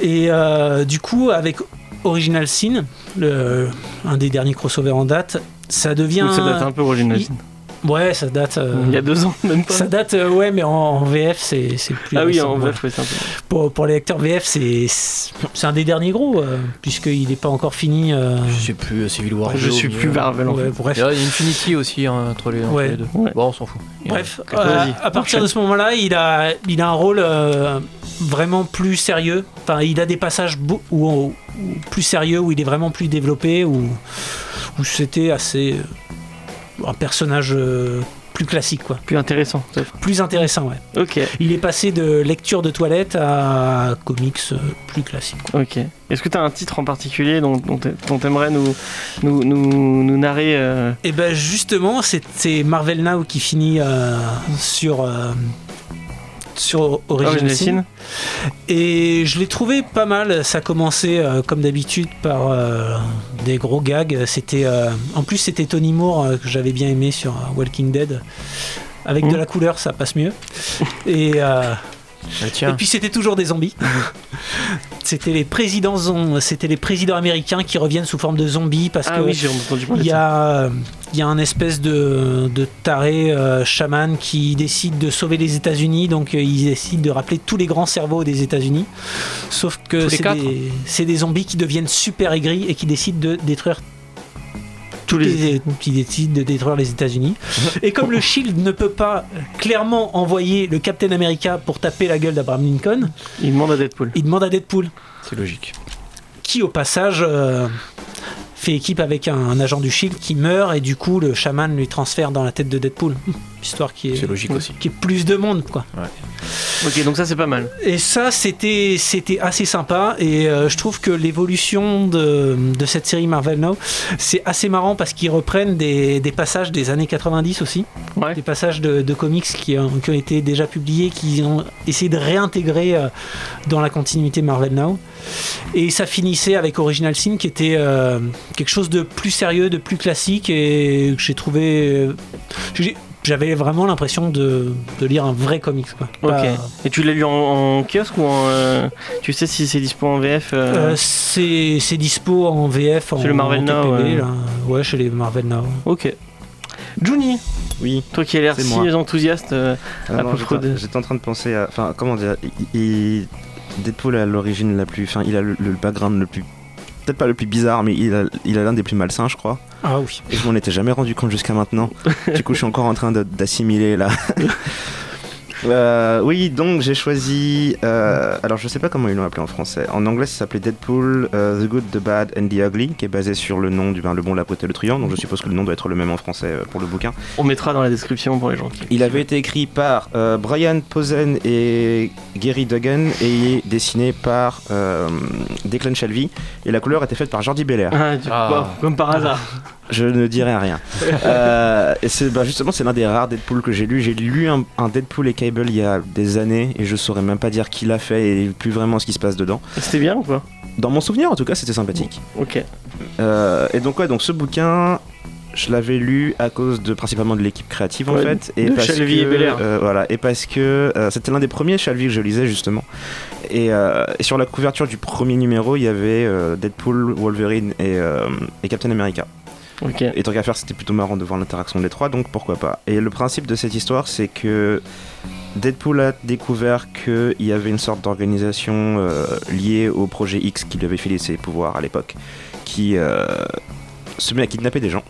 Et euh, du coup, avec Original Sin, le, un des derniers crossovers en date, ça devient. Ça date un peu original. il- Ouais, ça date. euh, Il y a deux ans, même pas. Ça date, euh, ouais, mais en, en VF, c'est plus. Ah oui, récent, en. VF, ouais, c'est un peu. Pour, pour les lecteurs VF, c'est c'est un des derniers gros, euh, puisqu'il n'est pas encore fini. euh, Je sais plus, Civil War. Je suis plus. Marvel en ouais, fait. bref. Et là, il y a Infinity aussi hein, entre, les, entre Ouais. les deux. Ouais. Bon, on s'en fout. Bref, euh, à partir de ce moment-là, il a, il a un rôle euh, vraiment plus sérieux. Enfin, il a des passages beau- où, où- plus sérieux, où il est vraiment plus développé, où, où c'était assez euh, un personnage euh, plus classique, quoi, Plus intéressant, plus intéressant. Ouais. Ok, Il est passé de lecture de toilette à comics euh, plus classique. quoi. ok. Est-ce que tu as un titre en particulier dont, dont t'a- dont t'aimerais nous, nous, nous, nous narrer euh, Et ben justement, c'est c'est Marvel Now qui finit euh, sur euh, sur Origin Sin. Et je l'ai trouvé pas mal. Ça commençait euh, comme d'habitude par euh, des gros gags. C'était euh, en plus c'était Tony Moore que j'avais bien aimé sur Walking Dead. Avec de la couleur, ça passe mieux. Et Ah, Et puis c'était toujours des zombies. c'était les présidents, c'était les présidents américains qui reviennent sous forme de zombies parce Ah que oui, parler il y a, il y a un espèce de, de taré euh, chaman qui décide de sauver les États-Unis, donc euh, il décide de rappeler tous les grands cerveaux des États-Unis. Sauf que c'est des, c'est des zombies qui deviennent super aigris et qui décident de détruire Tous les, qui décident de détruire les États-Unis. Et comme le Shield ne peut pas clairement envoyer le Captain America pour taper la gueule d'Abraham Lincoln, Il demande à Deadpool. il demande à Deadpool, c'est logique. qui au passage euh, fait équipe avec un, un agent du Shield qui meurt et du coup le chaman lui transfère dans la tête de Deadpool. Histoire qui est, C'est logique aussi. qui est plus de monde quoi. Ok, donc ça c'est pas mal. Et ça, c'était c'était assez sympa. Et euh, je trouve que l'évolution de, de cette série Marvel Now, c'est assez marrant parce qu'ils reprennent des, des passages des années 90 aussi. Ouais. Des passages de, de comics qui ont, qui ont été déjà publiés, qui ont essayé de réintégrer euh, dans la continuité Marvel Now. Et ça finissait avec Original Sin qui était euh, quelque chose de plus sérieux, de plus classique et que j'ai trouvé. J'avais vraiment l'impression de, de lire un vrai comics. Quoi. Ok. Pas- Et tu l'as lu en, en kiosque ou en. euh, tu sais si c'est dispo en VF euh, Euh, c'est c'est dispo en VF, en, Chez le Marvel en Now, TPB, ouais. là. Ouais, chez les Marvel Now. Ok. Juni, Oui. toi qui as l'air si moi. enthousiaste euh, Ah à non, propos j'étais de. j'étais en train de penser à. Enfin, comment dire il- il- Deadpool a l'origine la plus. Enfin, il a le, le background le plus. Peut-être pas le plus bizarre, mais il a, il a l'un des plus malsains, je crois. Ah oui. Et je m'en étais jamais rendu compte jusqu'à maintenant. du coup, je suis encore en train d'assimiler là. Euh, oui, donc j'ai choisi. euh, alors, je sais pas comment ils l'ont appelé en français. En anglais, ça s'appelait Deadpool, euh, The Good, The Bad and The Ugly, qui est basé sur le nom du ben, Le Bon, la Brute et le Truand. Donc, je suppose que le nom doit être le même en français euh, pour le bouquin. On mettra dans la description pour les gens qui. Il avait été écrit par euh, Brian Posen et Gary Duggan et dessiné par euh, Declan Shalvey. Et la couleur était faite par Jordi Belair. Ah, tu- Ah. bon, comme par hasard. Je ne dirai rien. Euh, et c'est bah, justement c'est l'un des rares Deadpool que j'ai lu. J'ai lu un, un Deadpool et Cable il y a des années et je saurais même pas dire qui l'a fait et plus vraiment ce qui se passe dedans. C'était bien ou quoi? Dans mon souvenir en tout cas c'était sympathique. Ok. Euh, et donc ouais donc ce bouquin je l'avais lu à cause de principalement de l'équipe créative en Ouais, fait et de parce que et Belair. euh, voilà et parce que euh, c'était l'un des premiers Shalvey que je lisais justement et, euh, et sur la couverture du premier numéro il y avait Deadpool Wolverine et, et Captain America Et tant qu'à faire, c'était plutôt marrant de voir l'interaction des trois, donc pourquoi pas. Et le principe de cette histoire, c'est que Deadpool a découvert qu'il y avait une sorte d'organisation euh, liée au projet X qui lui avait filé ses pouvoirs à l'époque, qui euh, se met à kidnapper des gens.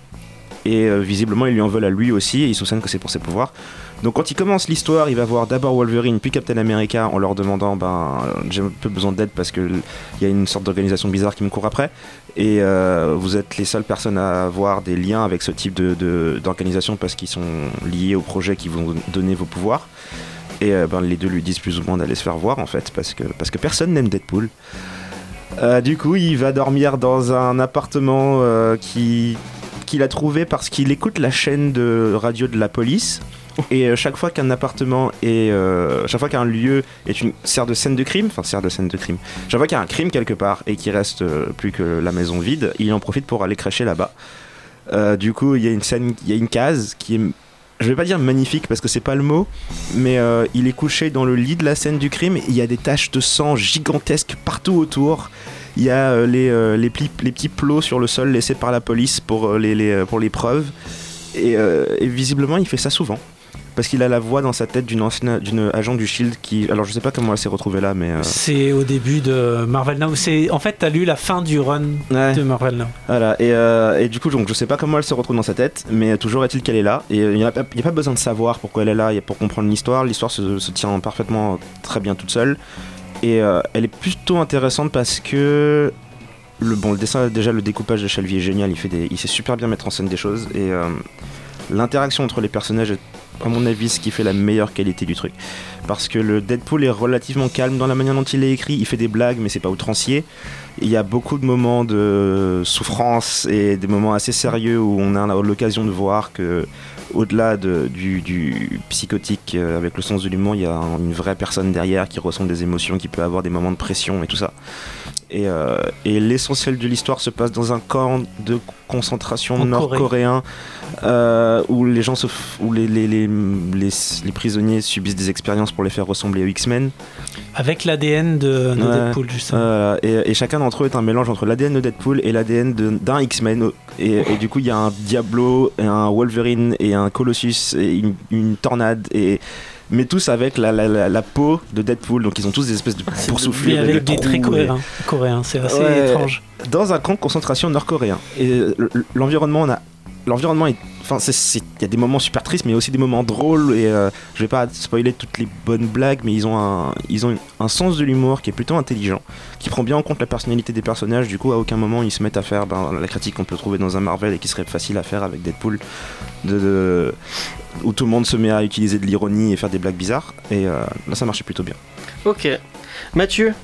Et euh, visiblement, ils lui en veulent à lui aussi, et il soupçonne que c'est pour ses pouvoirs. Donc quand il commence l'histoire, il va voir d'abord Wolverine, puis Captain America, en leur demandant, ben, j'ai un peu besoin d'aide parce qu'il y a une sorte d'organisation bizarre qui me court après. Et euh, vous êtes les seules personnes à avoir des liens avec ce type de- d'organisation parce qu'ils sont liés au projet qui vont donner vos pouvoirs. Et euh, ben, les deux lui disent plus ou moins d'aller se faire voir en fait parce que, parce que personne n'aime Deadpool. Euh, du coup, il va dormir dans un appartement qui qu'il a trouvé parce qu'il écoute la chaîne de radio de la police. Et euh, chaque fois qu'un appartement est, euh, chaque fois qu'un lieu est une sert de scène de crime, enfin sert de scène de crime. Chaque fois qu'il y a un crime quelque part et qu'il reste euh, plus que la maison vide, il en profite pour aller cracher là-bas. Du coup, il y a une scène, il y a une case qui est, je vais pas dire magnifique parce que c'est pas le mot, mais il est couché dans le lit de la scène du crime. Il y a des taches de sang gigantesques partout autour. Il y a les, les, petits plots sur le sol laissés par la police pour les, pour les preuves. Et visiblement, il fait ça souvent. Parce qu'il a la voix dans sa tête d'une ancienne d'une agent du Shield qui. Alors je sais pas comment elle s'est retrouvée là, mais. euh, C'est au début de Marvel Now. C'est en fait, t'as lu la fin du run ouais. de Marvel Now. Voilà, et, euh, et du coup, donc, je sais pas comment elle se retrouve dans sa tête, mais toujours est-il qu'elle est là. Et il n'y a, a pas besoin de savoir pourquoi elle est là, y a pour comprendre l'histoire. L'histoire se, se tient parfaitement très bien toute seule. Et euh, elle est plutôt intéressante parce que. Le, bon, le dessin, déjà, le découpage de Shelby est génial, il, fait des, il sait super bien mettre en scène des choses. Et euh, l'interaction entre les personnages est, à mon avis, ce qui fait la meilleure qualité du truc. Parce que le Deadpool est relativement calme dans la manière dont il est écrit, il fait des blagues, mais c'est pas outrancier. Il y a beaucoup de moments de souffrance et des moments assez sérieux où on a l'occasion de voir que, au-delà de- du, du psychotique euh, avec le sens de l'humour, il y a un- une vraie personne derrière qui ressent des émotions, qui peut avoir des moments de pression et tout ça. Et, euh, et l'essentiel de l'histoire se passe dans un camp de concentration En nord-coréen euh, où les gens se où les, les, les, les, les prisonniers subissent des expériences pour les faire ressembler aux X-Men. Avec l'ADN de, de Ouais. Deadpool, justement. Euh, et, et chacun d'entre eux est un mélange entre l'ADN de Deadpool et l'ADN d'un X-Men. Et, et du coup, il y a un Diablo, et un Wolverine et un Colossus et une, une tornade. Et, mais tous avec la, la, la, la peau de Deadpool. Donc ils ont tous des espèces de boursouflures. avec des trous traits et- coréens. coréens. C'est assez Ouais. étrange. dans un camp de concentration nord-coréen. Et l'environnement, on a- l'environnement est, enfin, il y a des moments super tristes, mais il y a aussi des moments drôles. Et euh, je vais pas spoiler toutes les bonnes blagues, mais ils ont un, ils ont un sens de l'humour qui est plutôt intelligent, qui prend bien en compte la personnalité des personnages. Du coup, à aucun moment ils se mettent à faire ben, la critique qu'on peut trouver dans un Marvel et qui serait facile à faire avec Deadpool, de, de- où tout le monde se met à utiliser de l'ironie et faire des blagues bizarres. Et euh, là, ça marchait plutôt bien. Ok. Mathieu?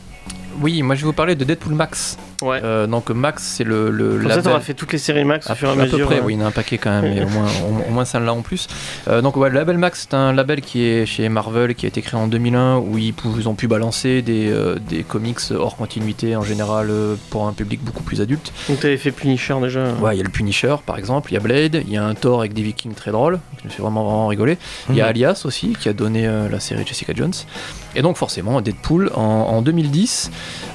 Oui, moi je vais vous parler de Deadpool Max. Ouais. Euh, donc Max, c'est le, le Comme ça, t'auras fait toutes les séries Max au À, fur et à à peu mesure. près, hein. oui, il y en a un paquet quand même, mais au moins, au, au moins celle-là en plus. Euh, donc, ouais, le label Max, c'est un label qui est chez Marvel, qui a été créé en 2001, où ils, ont pu balancer des, euh, des comics hors continuité en général euh, pour un public beaucoup plus adulte. Donc t'avais fait Punisher déjà. Ouais, il y a le Punisher par exemple, il y a Blade, il y a un Thor avec des Vikings très drôle, je me suis vraiment, vraiment rigolé. Il y a Mhm. Alias aussi, qui a donné euh, la série Jessica Jones. Et donc forcément Deadpool en, en 2010.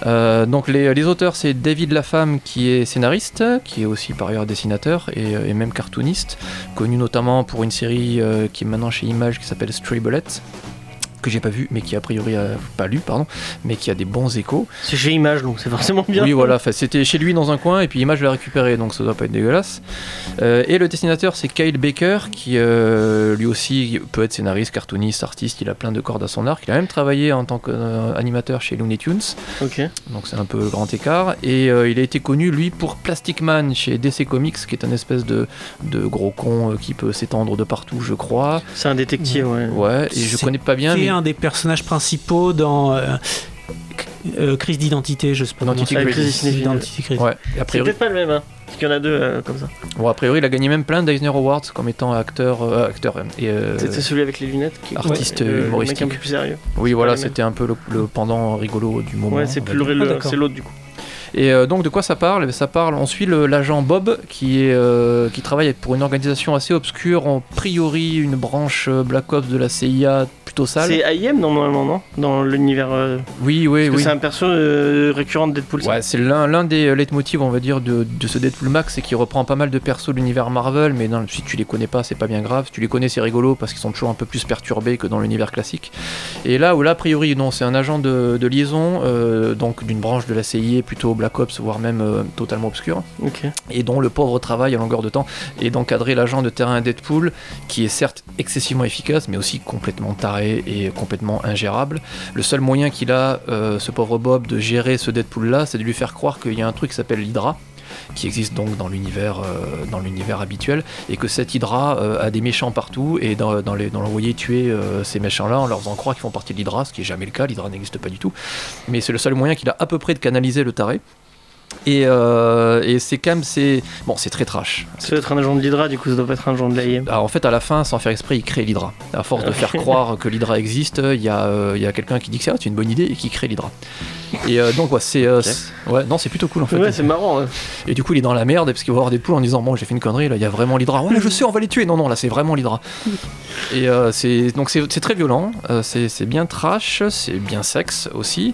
Euh, donc les, les auteurs c'est David Lafemme qui est scénariste, qui est aussi par ailleurs dessinateur et, et même cartooniste, connu notamment pour une série euh, qui est maintenant chez Image qui s'appelle Stray Bullets que j'ai pas vu mais qui a priori a pas lu pardon mais qui a des bons échos C'est chez Image, donc c'est forcément bien. oui, voilà, enfin, c'était chez lui dans un coin et puis Image l'a récupéré, donc ça doit pas être dégueulasse. Euh, et le dessinateur, c'est Kyle Baker, qui euh, lui aussi peut être scénariste, cartooniste, artiste, il a plein de cordes à son arc. Il a même travaillé en tant qu'animateur chez Looney Tunes, Ok. donc c'est un peu le grand écart. Et euh, il a été connu, lui, pour Plastic Man chez DC Comics, qui est un espèce de, de gros con euh, qui peut s'étendre de partout, je crois. C'est un détective, ouais. Ouais, et je connais pas bien, Qui un des personnages principaux dans euh, euh, Crise d'identité, je sais pas. Identity Crisis. Crisis. ouais, et a C'est priori, peut-être pas le même, hein. Parce qu'il y en a deux euh, comme ça. bon, a priori, il a gagné même plein d'Eisner Awards comme étant acteur, euh, acteur euh, et euh, C'était celui avec les lunettes qui artiste ouais, le- le humoristique. mec un peu plus sérieux. Oui, voilà, c'était un peu le, le pendant rigolo du moment. Ouais, c'est plus le, le- Ah, l'autre du coup. Et euh, donc, de quoi ça parle? Eh Ça parle, on suit l'agent Bob qui, est, euh, qui travaille pour une organisation assez obscure, en priori une branche euh, Black Ops de la CIA plutôt sale. C'est AIM normalement, non? Dans l'univers. Oui, oui, parce oui. c'est un perso récurrent de Deadpool. Ouais, c'est l'un des leitmotivs, on va dire, de, de ce Deadpool Max, c'est qu'il reprend pas mal de persos de l'univers Marvel, mais non, si tu les connais pas, c'est pas bien grave. Si tu les connais, c'est rigolo parce qu'ils sont toujours un peu plus perturbés que dans l'univers classique. Et là, où là, a priori, non, c'est un agent de, de liaison, euh, donc d'une branche de la CIA, plutôt Black Ops, voire même euh, totalement obscure, Ok. et dont le pauvre travail à longueur de temps est d'encadrer l'agent de terrain Deadpool, qui est certes excessivement efficace, mais aussi complètement taré et complètement ingérable. Le seul moyen qu'il a, euh, ce pauvre Bob, de gérer ce Deadpool-là, c'est de lui faire croire qu'il y a un truc qui s'appelle l'Hydra qui existe donc dans l'univers euh, dans l'univers habituel et que cette Hydra euh, a des méchants partout et dans, dans les dans l'envoyer tuer euh, ces méchants là en leur faisant croire qu'ils font partie de l'Hydra ce qui est jamais le cas l'Hydra n'existe pas du tout mais c'est le seul moyen qu'il a à peu près de canaliser le taré et, euh, et c'est quand même c'est bon c'est très trash Ça doit être un agent de l'Hydra, du coup ça doit pas être un agent de l'AIM. alors, en fait, à la fin, sans faire exprès, il crée l'Hydra. À force de faire croire que l'Hydra existe, il y a, euh, il y a quelqu'un qui dit que c'est ah, c'est une bonne idée et qui crée l'Hydra. Et euh, donc, ouais, c'est. euh, c'est- ouais, non, c'est plutôt cool en fait. Ouais, c'est marrant. et du coup, il est dans la merde parce qu'il va voir des poules en disant Bon, j'ai fait une connerie, là, il y a vraiment l'Hydra. Ouais, je sais, on va les tuer. Non, non, là, c'est vraiment l'Hydra. Et euh, c'est donc c'est c'est très violent, euh, c'est c'est bien trash, c'est bien sexe aussi.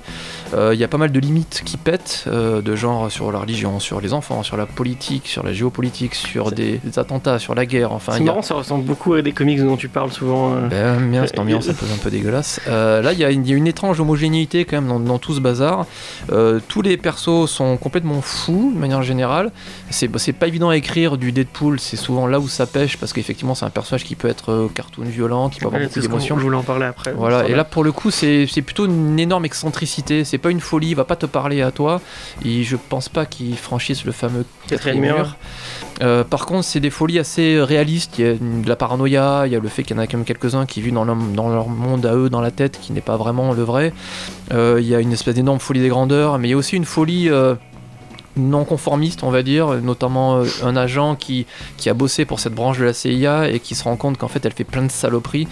Euh, Il y a pas mal de limites qui pètent, euh, de genre sur la religion, sur les enfants, sur la politique, sur la géopolitique, sur des, des attentats, sur la guerre. Enfin, C'est il y a- marrant, ça ressemble beaucoup à des comics dont tu parles souvent. euh. ben, bien, cette ambiance un peu, un peu dégueulasse. Euh, là, il y, a une- il y a une étrange homogénéité quand même dans, dans tout ce bazar. Euh, tous les persos sont complètement fous de manière générale. C'est c'est pas évident à écrire du Deadpool, c'est souvent là où ça pêche parce qu'effectivement, c'est un personnage qui peut être euh, cartoon violent, qui peut avoir Ouais, beaucoup d'émotions. Je voulais en parler après. Voilà, et là pour le coup, c'est plutôt une énorme excentricité. C'est pas une folie, il va pas te parler à toi. Et je pense pas qu'il franchisse le fameux quatrième mur. Euh, par contre, c'est des folies assez réalistes. Il y a de la paranoïa, il y a le fait qu'il y en a quand même quelques-uns qui vivent dans leur, monde à eux, dans la tête, qui n'est pas vraiment le vrai. Euh, il y a une espèce d'énorme folie des grandeurs, mais il y a aussi une folie. Euh, non conformiste, on va dire, notamment euh, un agent qui, qui a bossé pour cette branche de la CIA et qui se rend compte qu'en fait elle fait plein de saloperies.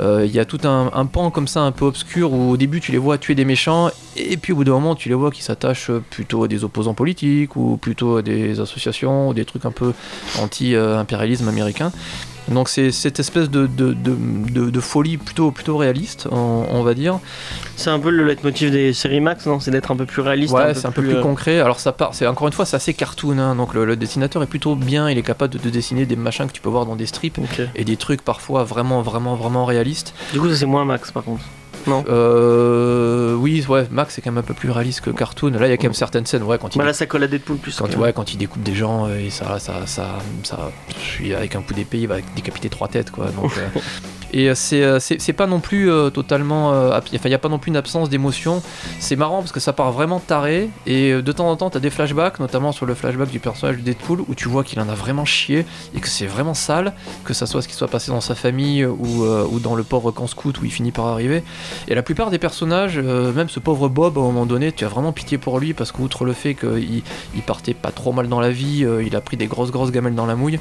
Euh, Il y a tout un, un pan comme ça un peu obscur où au début tu les vois tuer des méchants et puis au bout d'un moment tu les vois qui s'attachent plutôt à des opposants politiques ou plutôt à des associations ou des trucs un peu anti-impérialisme américain. Donc c'est cette espèce de, de, de, folie plutôt, plutôt réaliste, on, on va dire. C'est un peu le leitmotiv des séries Max, non? C'est d'être un peu plus réaliste. Ouais, c'est un peu plus euh, concret. Alors ça part, c'est encore une fois, c'est assez cartoon. hein. donc le, le dessinateur est plutôt bien. Il est capable de, de dessiner des machins que tu peux voir dans des strips et des trucs parfois vraiment, vraiment, vraiment réalistes. Du coup, ça c'est moins Max par contre. Euh, oui, ouais, Max c'est quand même un peu plus réaliste que cartoon. Là, il y a quand même certaines scènes, ouais, quand il Bah là, ça colle à Deadpool plus. quand, que- ouais, quand il découpe des gens euh, et ça, ça, ça, ça, je suis avec un coup d'épée, il va décapiter trois têtes, quoi. Donc, euh, et euh, c'est, euh, c'est, pas non plus euh, totalement, enfin, il y a pas non plus une absence d'émotion. C'est marrant parce que ça part vraiment taré et de temps en temps, t'as des flashbacks, notamment sur le flashback du personnage de Deadpool où tu vois qu'il en a vraiment chié et que c'est vraiment sale, que ça soit ce qui soit passé dans sa famille ou, ou dans le pauvre camp scout où il finit par arriver. Et la plupart des personnages, même ce pauvre Bob, à un moment donné, tu as vraiment pitié pour lui parce qu'outre le fait qu'il il partait pas trop mal dans la vie, il a pris des grosses grosses gamelles dans la mouille.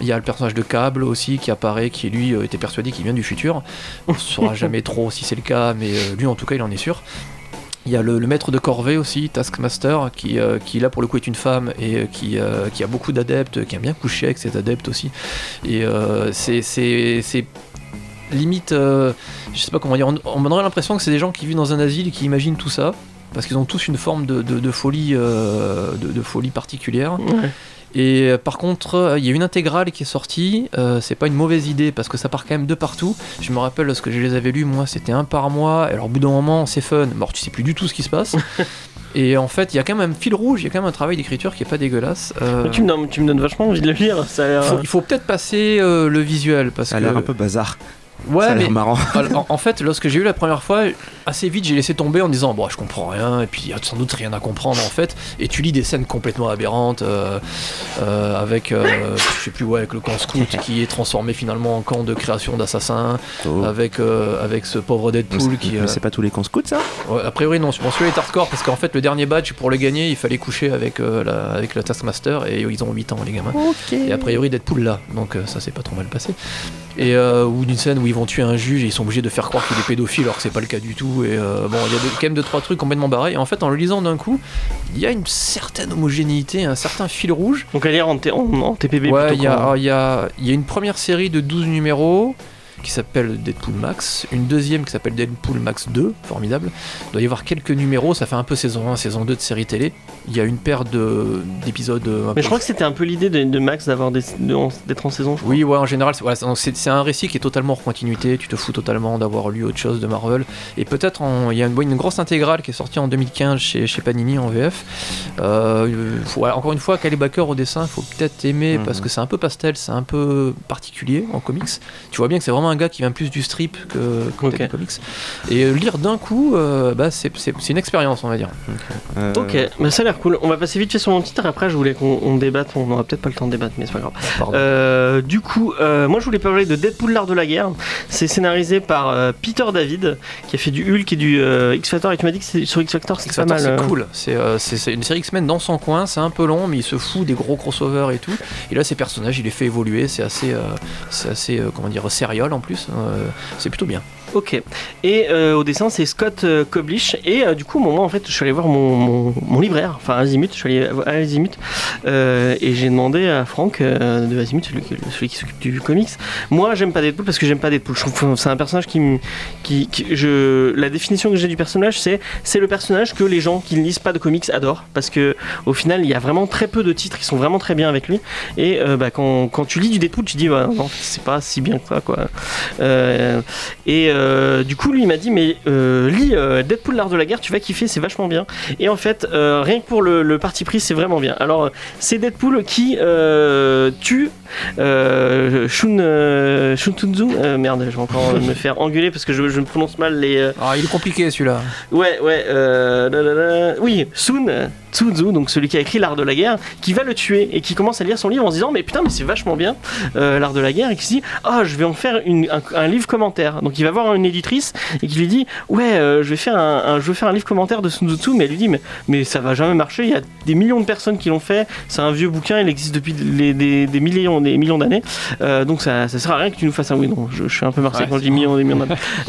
Il y a le personnage de Cable aussi qui apparaît, qui lui était persuadé qu'il vient du futur. On ne saura jamais trop si c'est le cas, mais euh, lui en tout cas il en est sûr. Il y a le, le maître de corvée aussi, Taskmaster, qui, euh, qui là pour le coup est une femme et euh, qui, euh, qui a beaucoup d'adeptes, qui aime bien coucher avec ses adeptes aussi. Et c'est- limite, je sais pas comment dire, on, on donnerait l'impression que c'est des gens qui vivent dans un asile et qui imaginent tout ça. Parce qu'ils ont tous une forme de, de- de folie, de, de folie particulière. Ouais. Et euh, par contre, euh, il y a une intégrale qui est sortie. euh, c'est pas une mauvaise idée parce que ça part quand même de partout. Je me rappelle lorsque je les avais lus, moi, c'était un par mois. Alors, au bout d'un moment, c'est fun. Alors, tu sais plus du tout ce qui se passe. Et en fait, il y a quand même un fil rouge, il y a quand même un travail d'écriture qui est pas dégueulasse. Euh, Tu, me donnes, tu me donnes vachement envie de le lire. Ça a l'air. faut- il faut peut-être passer euh, le visuel parce Ça a que l'air un peu bazar. ouais, ça a mais l'air marrant. en, en fait, lorsque j'ai eu la première fois, assez vite j'ai laissé tomber en disant bon, je comprends rien, et puis il y a sans doute rien à comprendre en fait. Et tu lis des scènes complètement aberrantes euh, euh, avec, euh, je sais plus, ouais, avec le camp scout qui est transformé finalement en camp de création d'assassins, Oh. avec, avec ce pauvre Deadpool qui. Mais c'est pas tous les cons scouts ça? Ouais, a priori, non, bon, celui-là est hardcore parce qu'en fait, le dernier badge pour le gagner, il fallait coucher avec, euh, la, avec le Taskmaster et ils ont 8 ans, les gamins. Et a priori, Deadpool là, donc ça s'est pas trop mal passé. Et euh, ou d'une scène où ils vont tuer un juge et ils sont obligés de faire croire qu'il est pédophile alors que c'est pas le cas du tout. Et euh, bon, il y a de- quand même deux trois trucs complètement barrés. Et en fait, en le lisant d'un coup, il y a une certaine homogénéité, un certain fil rouge. Donc à lire en, en, en TPB ouais, il y, a- y, y une première série de 12 numéros qui s'appelle Deadpool Max, une deuxième qui s'appelle Deadpool Max 2, formidable. Il doit y avoir quelques numéros, ça fait un peu saison 1, saison 2 de série télé. Il y a une paire de- d'épisodes. euh, Mais je crois que c'était un peu l'idée de, de Max d'avoir en- d'être en saison. je. Oui, ouais, en général, c'est un récit qui est totalement hors continuité. Tu te fous totalement d'avoir lu autre chose de Marvel. Et peut-être, en- il y a une, une grosse intégrale qui est sortie en 2015 chez, chez Panini en VF. Euh, faut- encore une fois, Baker au dessin, faut peut-être aimer Mhm. parce que c'est un peu pastel, c'est un peu particulier en comics. Tu vois bien que c'est vraiment un gars qui vient plus du strip que, que Ok. des comics. Et euh, lire d'un coup, euh, bah, c'est une expérience, on va dire. Euh, Ok, mais ça a cool. On va passer vite fait sur mon titre. Après, je voulais qu'on on débatte. On n'aura peut-être pas le temps de débattre, mais c'est pas grave. Euh, du coup, euh, moi je voulais parler de Deadpool l'art de la guerre. C'est scénarisé par euh, Peter David, qui a fait du Hulk et du X Factor. Et tu m'as dit que c'est- sur X Factor X pas mal. c'est cool. C'est c'est- c'est une série X-Men dans son coin, c'est un peu long, mais il se fout des gros crossovers et tout. Et là, ces personnages, il les fait évoluer, c'est assez, c'est assez comment dire, sérieux en plus. C'est plutôt bien. Ok. Et euh, au dessin, c'est Scott euh, Koblish. Et euh, du coup, moi, en fait, je suis allé voir mon, mon, libraire, enfin Azimut. Je suis allé à Azimut euh, et j'ai demandé à Franck de Azimut, celui, qui- s'occupe du comics. Moi, j'aime pas Deadpool parce que j'aime pas Deadpool. C'est un personnage qui, qui, je, la définition que j'ai du personnage, c'est c'est le personnage que les gens qui ne lisent pas de comics adorent parce que au final, il y a vraiment très peu de titres qui sont vraiment très bien avec lui. Et bah, quand, quand tu lis du Deadpool, tu dis, bah, non, c'est pas si bien que ça, quoi. Et du coup, lui, il m'a dit, mais euh, lis euh, Deadpool l'art de la guerre, tu vas kiffer, c'est vachement bien. Et en fait, euh, rien que pour le, le parti pris, c'est vraiment bien. Alors, euh, c'est Deadpool qui euh, tue euh, Shun, euh, Shun Tunzu. Euh, merde, je vais encore me faire engueuler parce que je, je me prononce mal les. euh, Ah, il est compliqué celui-là. Ouais, ouais, euh, oui, Sun Tsuzu, donc celui qui a écrit l'art de la guerre, qui va le tuer et qui commence à lire son livre en se disant mais putain mais c'est vachement bien euh, l'art de la guerre et qui se dit ah je vais en faire une- un, un livre commentaire. Donc il va voir une éditrice et qui lui dit ouais euh, je vais faire un, un- je veux faire un livre commentaire de Sun Tzu mais elle lui dit mais, mais ça va jamais marcher. Il y a des millions de personnes qui l'ont fait. C'est un vieux bouquin, il existe depuis les- des, des millions des millions d'années. Euh, donc ça, ça sert à rien que tu nous fasses un oui non. Je, je suis un peu marseillais Ouais, quand je dis millions des millions d'années.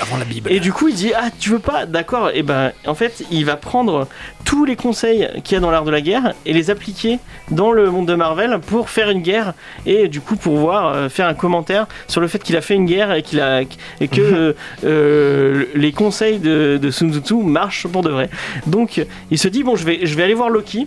Avant la Bible. et du coup, il dit Ah, tu veux pas? D'accord. Et ben, en fait, il va prendre tous les conseils qu'il y a dans l'art de la guerre et les appliquer dans le monde de Marvel pour faire une guerre et du coup pouvoir euh, faire un commentaire sur le fait qu'il a fait une guerre et qu'il a et que euh, les conseils de, de Sun Tzu marchent pour de vrai. Donc, il se dit bon, je vais je vais aller voir Loki.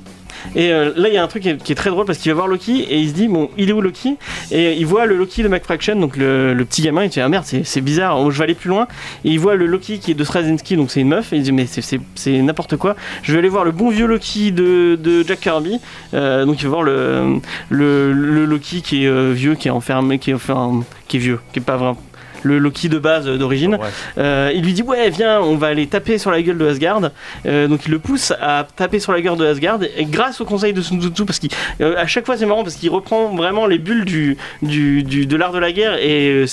Et euh, là, il y a un truc qui est, très drôle parce qu'il va voir Loki et il se dit bon, il est où Loki? Et il voit le Loki de McFraction, donc le, petit gamin. Il se dit ah merde, c'est bizarre. je vais aller plus loin. Et il voit le Loki qui est de Straczynski, donc c'est une meuf. Et il dit mais c'est- n'importe quoi. Je vais aller voir le bon vieux Loki de, Jack Kirby. Euh, donc il va voir le, le, le Loki qui est euh, vieux, qui est enfermé, qui est, enfin, qui est vieux, qui est pas vraiment le Loki de base euh, d'origine. Euh, il lui dit ouais viens on va aller taper sur la gueule de Asgard. Euh, donc il le pousse à taper sur la gueule de Asgard. Et grâce au conseil de Sun Tzu parce qu'à chaque fois c'est marrant parce qu'il reprend vraiment les bulles du, du, du- de l'art de la guerre et, euh,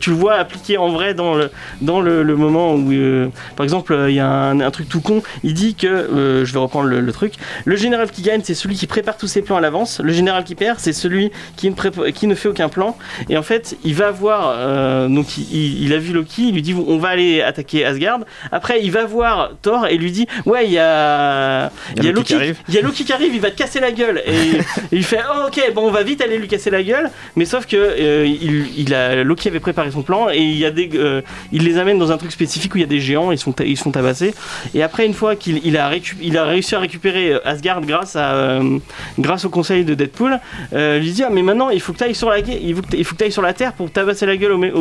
tu le vois appliqué en vrai dans le, dans le, le moment où euh, par exemple euh, il y a un, un truc tout con. Il dit que euh, je vais reprendre le, le truc. Le général qui gagne c'est celui qui prépare tous ses plans à l'avance. Le général qui perd c'est celui qui ne, qui ne fait aucun plan. Et en fait il va voir euh, donc il, a vu Loki il lui dit on va aller attaquer Asgard. Après il va voir Thor et lui dit ouais il y a Il y a Loki qui arrive. il y a Loki qui arrive il va te casser la gueule. Et, il fait oh, ok bon on va vite aller lui casser la gueule. Mais sauf que euh, il, il a Loki avait préparé son plan et il y a des euh, il les amène dans un truc spécifique où il y a des géants ils sont ils se font tabasser et après une fois qu'il il a récu- il a réussi à récupérer euh, Asgard grâce à euh, grâce au conseil de Deadpool lui dit ah mais maintenant il faut que tu ailles sur la gue- il faut que t'a- il faut que tu sur la terre pour tabasser la gueule mé-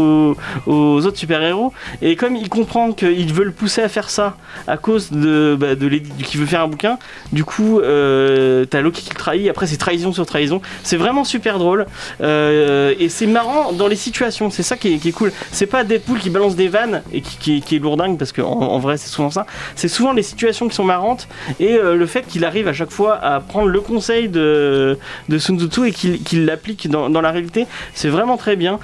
aux, autres super héros et comme il comprend qu'il veut le pousser à faire ça à cause de, bah, de l'édi- qui veut faire un bouquin du coup euh, t'as Loki qui le trahit. Après c'est trahison sur trahison. C'est vraiment super drôle. Euh, et c'est marrant dans les situations. C'est ça qui est, cool. C'est pas Deadpool qui balance des vannes et qui, est lourdingue parce qu'en en, vrai c'est souvent ça. C'est souvent les situations qui sont marrantes et euh, le fait qu'il arrive à chaque fois à prendre le conseil de, de Sun Tzu et qu'il qu'il l'applique dans, la réalité c'est vraiment très bien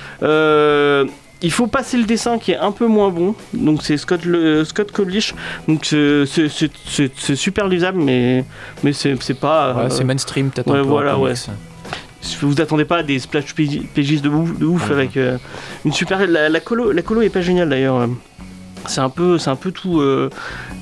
il faut passer le dessin qui est un peu moins bon, donc c'est Scott, le, Scott Colish, donc c'est- super lisable, mais, mais c'est pas. Ouais, euh, c'est mainstream, peut-être ouais, voilà, comics. vous attendez pas à des splash PJs de, ouf- de ouf avec euh, une super. La, la colo, la colo est pas géniale d'ailleurs. C'est un peu, c'est un peu tout, euh,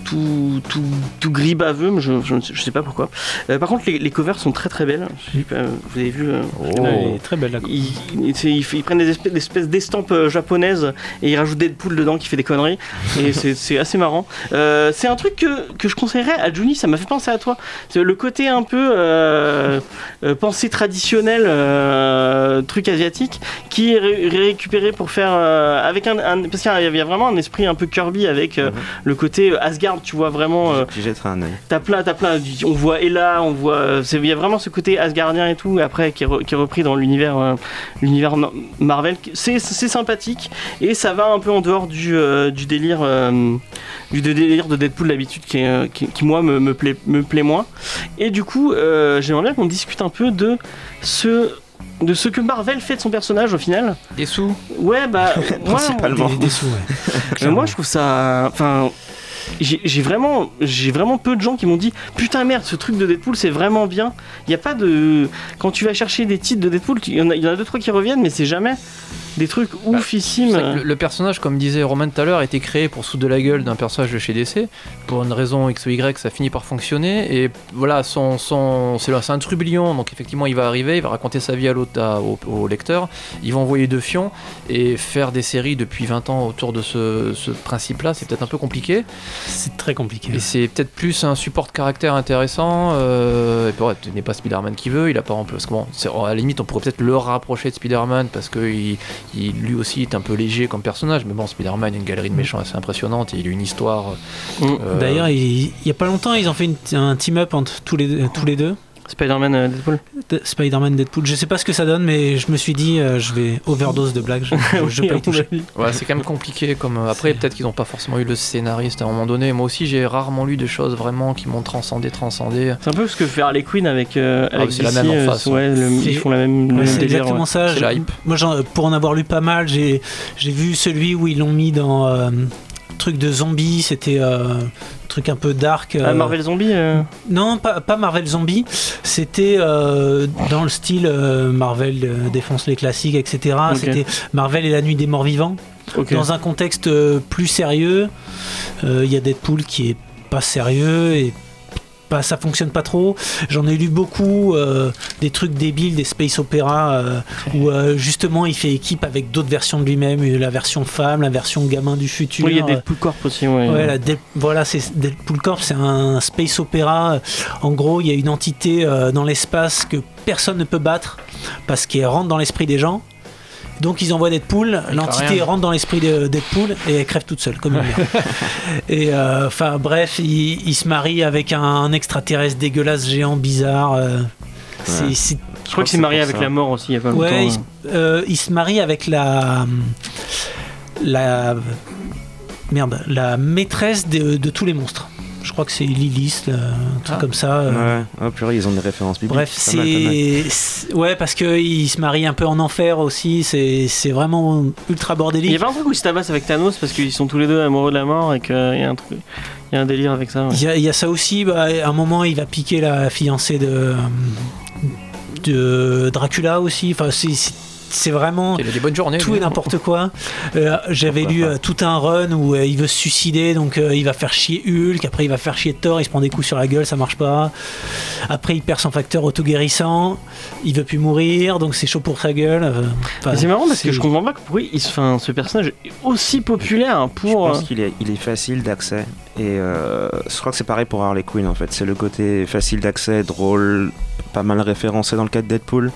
tout, tout, tout gris baveux, mais je, je, ne sais- je sais pas pourquoi. Euh, par contre, les, les covers sont très très belles. Je sais pas, vous avez vu. euh, Elle est très belle la ils, ils- ils- ils prennent des espèces, des espèces d'estampes euh, japonaises et ils rajoutent Deadpool dedans qui fait des conneries et c'est c'est assez marrant. Euh, c'est un truc que, que je conseillerais à Juni, ça m'a fait penser à toi. C'est le côté un peu euh, euh, pensée traditionnelle, euh, truc asiatique, qui est ré- récupéré pour faire euh, avec un, un- parce qu'il y a vraiment un esprit un peu Kirby avec euh, Mhm. le côté euh, Asgard, tu vois vraiment. euh, J'y jetterai un œil. T'as plein, t'as plein. On voit Ella, on voit. euh, Il y a vraiment ce côté Asgardien et tout, après qui est, re- qui est repris dans l'univers, euh, l'univers Marvel. C'est, sympathique et ça va un peu en dehors du, du délire, du délire de Deadpool d'habitude, qui, qui, qui, moi me, me plaît, me plaît moins. Et du coup, j'aimerais bien qu'on discute un peu de ce de ce que Marvel fait de son personnage au final. Des sous Ouais, bah moi, Principalement. Des, des sous, ouais. euh, moi, je trouve ça. Enfin. J'ai vraiment, j'ai vraiment peu de gens qui m'ont dit putain merde ce truc de Deadpool c'est vraiment bien. Il y a pas de quand tu vas chercher des titres de Deadpool, il y en a, il y en a deux trois qui reviennent mais c'est jamais des trucs oufissimes. Vrai que le, le personnage, comme disait Roman tout à l'heure, a été créé pour sous de la gueule d'un personnage de chez DC. Pour une raison X ou Y, ça finit par fonctionner. Et voilà, son, son, c'est un trublion, donc effectivement, il va arriver, il va raconter sa vie à l'autre, au, au lecteur. Ils vont envoyer deux fions et faire des séries depuis 20 ans autour de ce, ce principe-là, c'est peut-être un peu compliqué. C'est très compliqué. Et c'est peut-être plus un support de caractère intéressant. Euh, et puis ouais, ce n'est pas Spider-Man qui veut, il a pas que bon, c'est- à la limite, on pourrait peut-être le rapprocher de Spider-Man parce que il, il- lui aussi est un peu léger comme personnage. Mais bon, Spider-Man, a une galerie de méchants assez impressionnante et il a une histoire. Mm. euh, D'ailleurs, il, il y a pas longtemps, ils ont fait une- un team-up entre tous les, tous les deux. Spider-Man euh, Deadpool. De- Spider-Man Deadpool. Je sais pas ce que ça donne, mais je me suis dit, euh, je vais overdose de blagues. Je, je, je vais pas y toucher. Ouais, c'est quand même compliqué. Comme euh, après, peut-être qu'ils n'ont pas forcément eu le scénariste à un moment donné. Moi aussi, j'ai rarement lu des choses vraiment qui m'ont transcendé, transcendé. C'est un peu ce que fait Harley Quinn avec, euh, avec Ah, c'est la même en euh, face, ouais, le- ils font la même, Ouais, c'est exactement ouais. ça. C'est Je- la hype. Moi, pour en avoir lu pas mal, j'ai j'ai vu celui où ils l'ont mis dans euh, truc de zombies. C'était euh, truc un peu dark. Ah, euh, Marvel Zombie euh, Non, pas, pas Marvel Zombie. C'était euh, dans le style Marvel défonce les classiques, etc. C'était Marvel et la nuit des morts vivants. Dans un contexte plus sérieux, il y a Deadpool qui est pas sérieux et pas, ça fonctionne pas trop. J'en ai lu beaucoup, euh, des trucs débiles, des space opéra, euh, où euh, justement il fait équipe avec d'autres versions de lui-même, euh, la version femme, la version gamin du futur. Oui, il y a Deadpool Corp aussi. Ouais. Ouais, la Dead- voilà, c'est Deadpool Corp, c'est un space opéra. En gros, il y a une entité dans l'espace que personne ne peut battre parce qu'elle rentre dans l'esprit des gens. Donc ils envoient Deadpool, l'entité rentre dans l'esprit de Deadpool et elle crève toute seule, comme. Et euh, enfin bref, il, il se marie avec un, un extraterrestre dégueulasse, géant, bizarre. euh, c'est- Ouais. c'est- Je crois que c'est c'est marié avec ça. la mort aussi il y a pas longtemps. Ouais, il, hein. se- euh, il se marie avec la. La. Merde, la maîtresse de, de tous les monstres. Je crois que c'est Lilith, là, un truc Ah. comme ça. euh. Ouais, oh purée, ils ont des références bibliques. Bref, c'est. Ouais, parce qu'il se marie un peu en enfer aussi. C'est c'est vraiment ultra Il y bordélique. avait un truc où ils se tabassent avec Thanos parce qu'ils sont tous les deux amoureux de la mort et qu'il y a un truc. Il y a un délire avec ça. ouais. Il y, a, il y a ça aussi. Bah, à un moment, il va piquer la fiancée de. de Dracula aussi. Enfin, c'est- c'est vraiment. Il a des bonnes journées. tout et n'importe quoi. Euh, J'avais lu euh, tout un run où euh, il veut se suicider, donc euh, il va faire chier Hulk, après il va faire chier Thor, il se prend des coups sur la gueule, ça marche pas. Après il perd son facteur auto-guérissant, il veut plus mourir, donc c'est chaud pour sa gueule. c'est marrant parce que je comprends pas pourquoi il se... enfin, ce personnage est aussi populaire hein, Je pour. pense qu'il est, il est facile d'accès. Et euh, je crois que c'est pareil pour Harley Quinn en fait. C'est le côté facile d'accès, drôle, pas mal référencé dans le cas de Deadpool.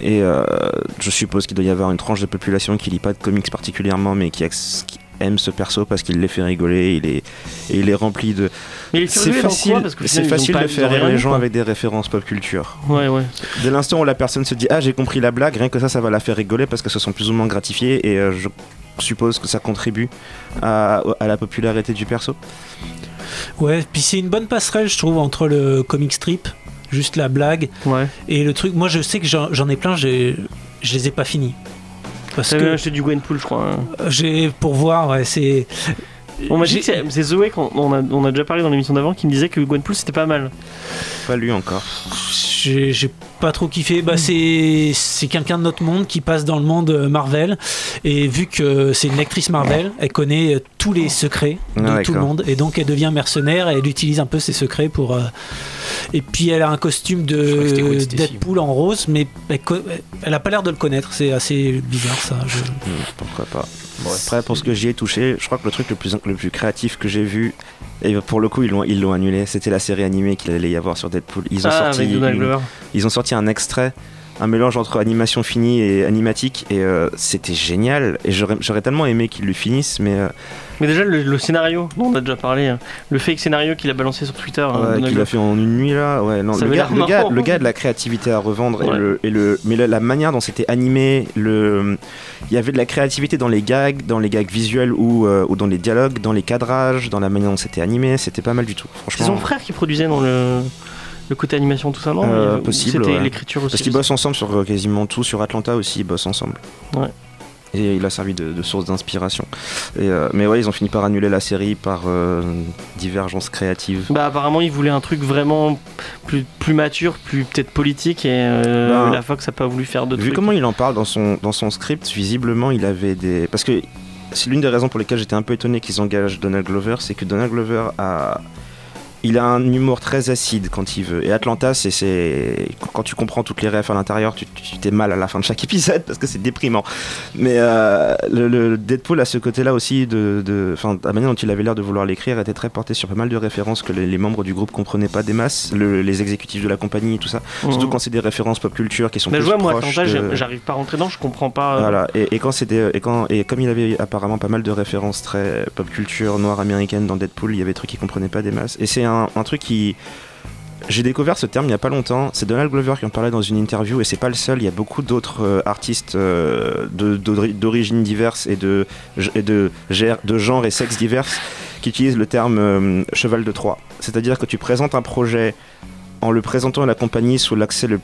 Et euh, je suppose qu'il doit y avoir une tranche de population qui lit pas de comics particulièrement, mais qui, aime ce perso parce qu'il les fait rigoler. Il est, et il est rempli de. Mais il est C'est facile, quoi Parce qu'au c'est facile de faire rire les gens quoi. avec des références pop culture. Ouais, ouais. Dès l'instant où la personne se dit Ah, j'ai compris la blague, rien que ça, ça va la faire rigoler parce que se sont plus ou moins gratifiés. Et euh, je suppose que ça contribue à, à la popularité du perso. Ouais, puis c'est une bonne passerelle, je trouve, entre le comic strip, juste la blague, Ouais. et le truc. Moi je sais que j'en ai plein, j'ai- je les ai pas finis. Parce que acheté du Gwenpool, je crois. hein. j'ai pour voir, ouais, c'est. On m'a dit j'ai- que c'est- Zoé, qu'on- on a, on a déjà parlé dans l'émission d'avant, qui me disait que Gwenpool c'était pas mal. Pas lu encore. J'ai pas trop kiffé. Bah, c'est c'est quelqu'un de notre monde qui passe dans le monde euh, Marvel. Et vu que c'est une actrice Marvel, elle connaît euh, tous les secrets de Ah, tout le monde. Et donc elle devient mercenaire et elle utilise un peu ses secrets pour. euh, Et puis elle a un costume de. Deadpool en rose, mais elle, a pas l'air de le connaître. C'est assez bizarre ça. Je- Hmm, pourquoi pas. Après, pour ce que j'y ai touché, je crois que le truc le plus, le plus créatif que j'ai vu, et pour le coup, ils l'ont, ils l'ont annulé, c'était la série animée qu'il allait y avoir sur Deadpool. Ils ont, Ah, sorti, avec Donald une- Glover. ils ont sorti un extrait, un mélange entre animation finie et animatique, et euh, c'était génial. Et j'aurais, tellement aimé qu'ils le finissent, mais euh, Mais déjà, le, le scénario, dont on a déjà parlé, hein, le fake scénario qu'il a balancé sur Twitter. hein, ouais, qu'il a fait en une nuit là. Ouais, non, le, gars, le, gars, le gars de la créativité à revendre, et le, et le, mais la, la manière dont c'était animé, le, il y avait de la créativité dans les gags, dans les gags visuels ou, euh, ou dans les dialogues, dans les cadrages, dans la manière dont c'était animé, c'était pas mal du tout. C'est Franchement. son frère qui produisait dans le, le côté animation, tout ça, non Euh, possible, C'était ouais. l'écriture aussi. Parce qu'ils bossent ensemble sur euh, quasiment tout, sur Atlanta aussi, ils bossent ensemble. Ouais. Et il a servi de, de source d'inspiration. Euh, mais ouais, ils ont fini par annuler la série par euh, divergence créative. Bah apparemment il voulait un truc vraiment plus, plus mature, plus peut-être politique et Ben, la Fox a pas voulu faire de Vu trucs. comment il en parle dans son, dans son script, visiblement il avait des. Parce que c'est l'une des raisons pour lesquelles j'étais un peu étonné qu'ils engagent Donald Glover, c'est que Donald Glover a. Il a un humour très acide quand il veut. Et Atlanta, c'est- c'est. Quand tu comprends toutes les refs à l'intérieur, tu t'es mal à la fin de chaque épisode parce que c'est déprimant. Mais euh, le, le Deadpool a ce côté-là aussi de. de- Enfin, la manière dont il avait l'air de vouloir l'écrire était très porté sur pas mal de références que les, les membres du groupe comprenaient pas des masses, le- les exécutifs de la compagnie et tout ça. Mhm. Surtout quand c'est des références pop culture qui sont Mais je plus vois moi Atlanta, de- j'arrive pas à rentrer dedans, je comprends pas. euh, voilà, et, et quand c'était et quand et comme il avait apparemment pas mal de références très pop culture noire américaine dans Deadpool, il y avait des trucs qu'il comprenait pas des masses. Et c'est un, un truc qui J'ai découvert ce terme il n'y a pas longtemps. C'est Donald Glover qui en parlait dans une interview et c'est pas le seul. Il y a beaucoup d'autres euh, artistes euh, d'origines diverses et de, et de, de genres et sexes diverses qui utilisent le terme euh, cheval de Troie. C'est-à-dire que tu présentes un projet en le présentant à la compagnie sous l'axe le,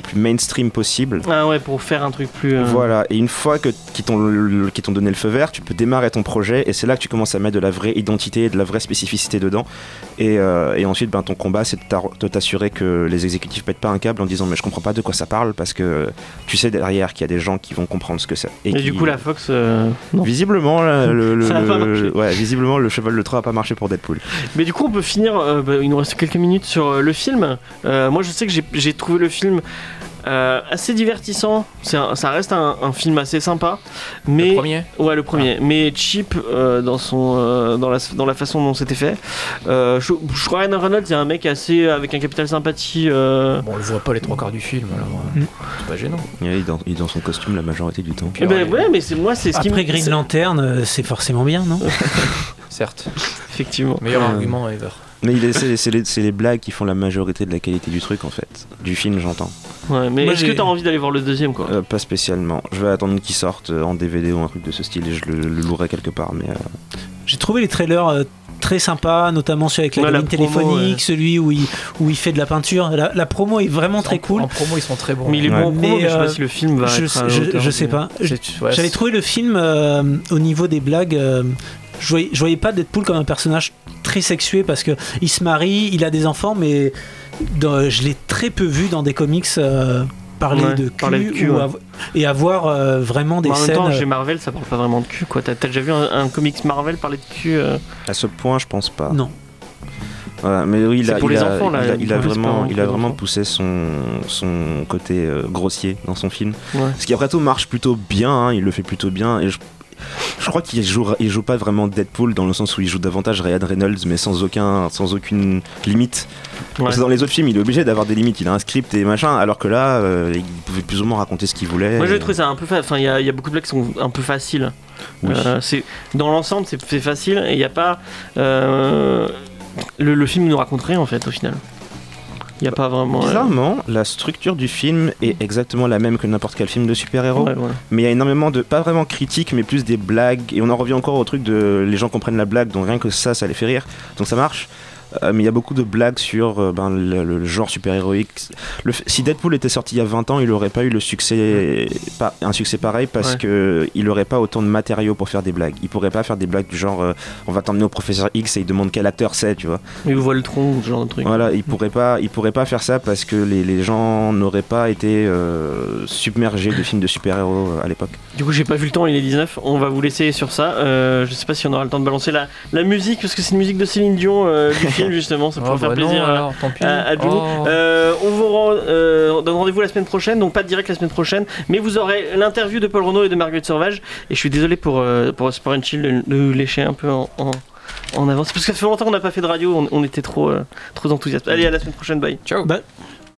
plus mainstream possible. Ah ouais, pour faire un truc plus. euh, Voilà, et une fois que qu'ils t'ont donné le feu vert, tu peux démarrer ton projet et c'est là que tu commences à mettre de la vraie identité et de la vraie spécificité dedans. Et, euh, et ensuite, ben, ton combat, c'est de t'assurer que les exécutifs pètent pas un câble en disant mais je comprends pas de quoi ça parle parce que tu sais derrière qu'il y a des gens qui vont comprendre ce que c'est. Et, qui- du coup, la Fox. euh. Visiblement, là, le, Ça ouais, visiblement, le cheval de Troie a pas marché pour Deadpool. Mais du coup, on peut finir. bah, il nous reste quelques minutes sur le film. Euh, moi, je sais que j'ai- trouvé le film. euh, assez divertissant, un- ça reste un, un film assez sympa, mais Le premier ouais le premier, mais cheap euh, dans son euh, dans la dans la façon dont c'était fait. Euh, je, je crois Ryan Reynolds c'est un mec assez avec un capital sympathie. euh, Bon, on le voit pas les trois quarts du film, alors Mm. c'est pas gênant. Il est, dans, il est dans son costume la majorité du temps. eh ben, ouais, mais c'est moi c'est ce qui Après Green Lantern, c'est forcément bien, non? Certes. Effectivement. Meilleur Euh, argument ever. Mais c'est les, blagues qui font la majorité de la qualité du truc en fait. Du film, j'entends. Ouais, mais Moi, est-ce que t'as envie d'aller voir le deuxième quoi Euh, pas spécialement. Je vais attendre qu'il sorte euh, en DVD ou un truc de ce style et je le, le louerai quelque part. Mais euh, J'ai trouvé les trailers euh, très sympas, notamment celui avec la Ouais, la promo, téléphonique, ouais. celui où il, où il fait de la peinture. La, la promo est vraiment très En- cool. En promo, ils sont très bons. Mais il est Ouais. bon en promo, Mais, mais je sais pas si le film va je, être sais pas. J'avais trouvé le film euh, au niveau des blagues. euh, je, voyais, je voyais pas Deadpool comme un personnage très sexué parce que il se marie, il a des enfants, mais dans- je l'ai très peu vu dans des comics euh, parler Ouais, de cul, parler de cul, ou ouais. av- et avoir euh, vraiment des Mais en même scènes. temps, euh, chez Marvel, ça parle pas vraiment de cul quoi. T'as déjà vu un, un comics Marvel parler de cul euh? À ce point, je pense pas. Non. Voilà, mais oui, il a, pour il les a- enfants, là, il a, il vraiment, il a vraiment poussé son, son côté euh, grossier dans son film. Ouais. Ce qui après tout marche plutôt bien, hein, il le fait plutôt bien. Et je, je crois qu'il joue, il joue pas vraiment Deadpool dans le sens où il joue davantage Ryan Reynolds, mais sans, aucun, sans aucune limite. Ouais. Parce que dans les autres films, il est obligé d'avoir des limites. Il a un script et machin, alors que là, euh, il pouvait plus ou moins raconter ce qu'il voulait. Moi, j'ai Et- trouvé ça un peu. Enfin, il y, a- il y a beaucoup de blagues qui sont un peu faciles. Oui. Euh, c'est dans l'ensemble, c'est c'est facile et il n'y a pas. euh, le, le film nous raconte rien en fait au final. Il n'y a pas vraiment. Bizarrement, la structure du film est exactement la même que n'importe quel film de super-héros. ouais, ouais. Mais il y a énormément de, pas vraiment critiques, mais plus des blagues. Et on en revient encore au truc de les gens comprennent la blague, donc rien que ça, ça les fait rire. Donc ça marche. Euh, mais il y a beaucoup de blagues sur euh, ben, le, le genre super-héroïque. Le Si Deadpool était sorti il y a 20 ans, il n'aurait pas eu le succès, pas, un succès pareil parce Ouais. que il n'aurait pas autant de matériaux pour faire des blagues. Il pourrait pas faire des blagues du genre euh, on va t'emmener au professeur X et il demande quel acteur c'est, tu vois. Vous voyez le tronc ou ce genre de truc. Voilà, il pourrait pas, il pourrait pas faire ça parce que les, les gens n'auraient pas été submergés de films de super-héros à l'époque. Du coup, j'ai pas vu le temps, il est 19. On va vous laisser sur ça. Je sais pas si on aura le temps de balancer la, la musique parce que c'est une musique de Céline Dion du film justement. Ça pourrait Oh, faire bah plaisir. alors, tant pis. à, à Jimmy. Oh. Euh, on vous rend- euh, donne rendez-vous la semaine prochaine, donc pas de direct la semaine prochaine, mais vous aurez l'interview de Paul Renault et de Marguerite Sauvage. Et je suis désolé pour, euh, pour Sport and Chill de, de lécher un peu en, en, en avance, parce que ça fait longtemps qu'on n'a pas fait de radio, on, on était trop, euh, trop enthousiastes. Allez, à la semaine prochaine, bye. Ciao. Bah,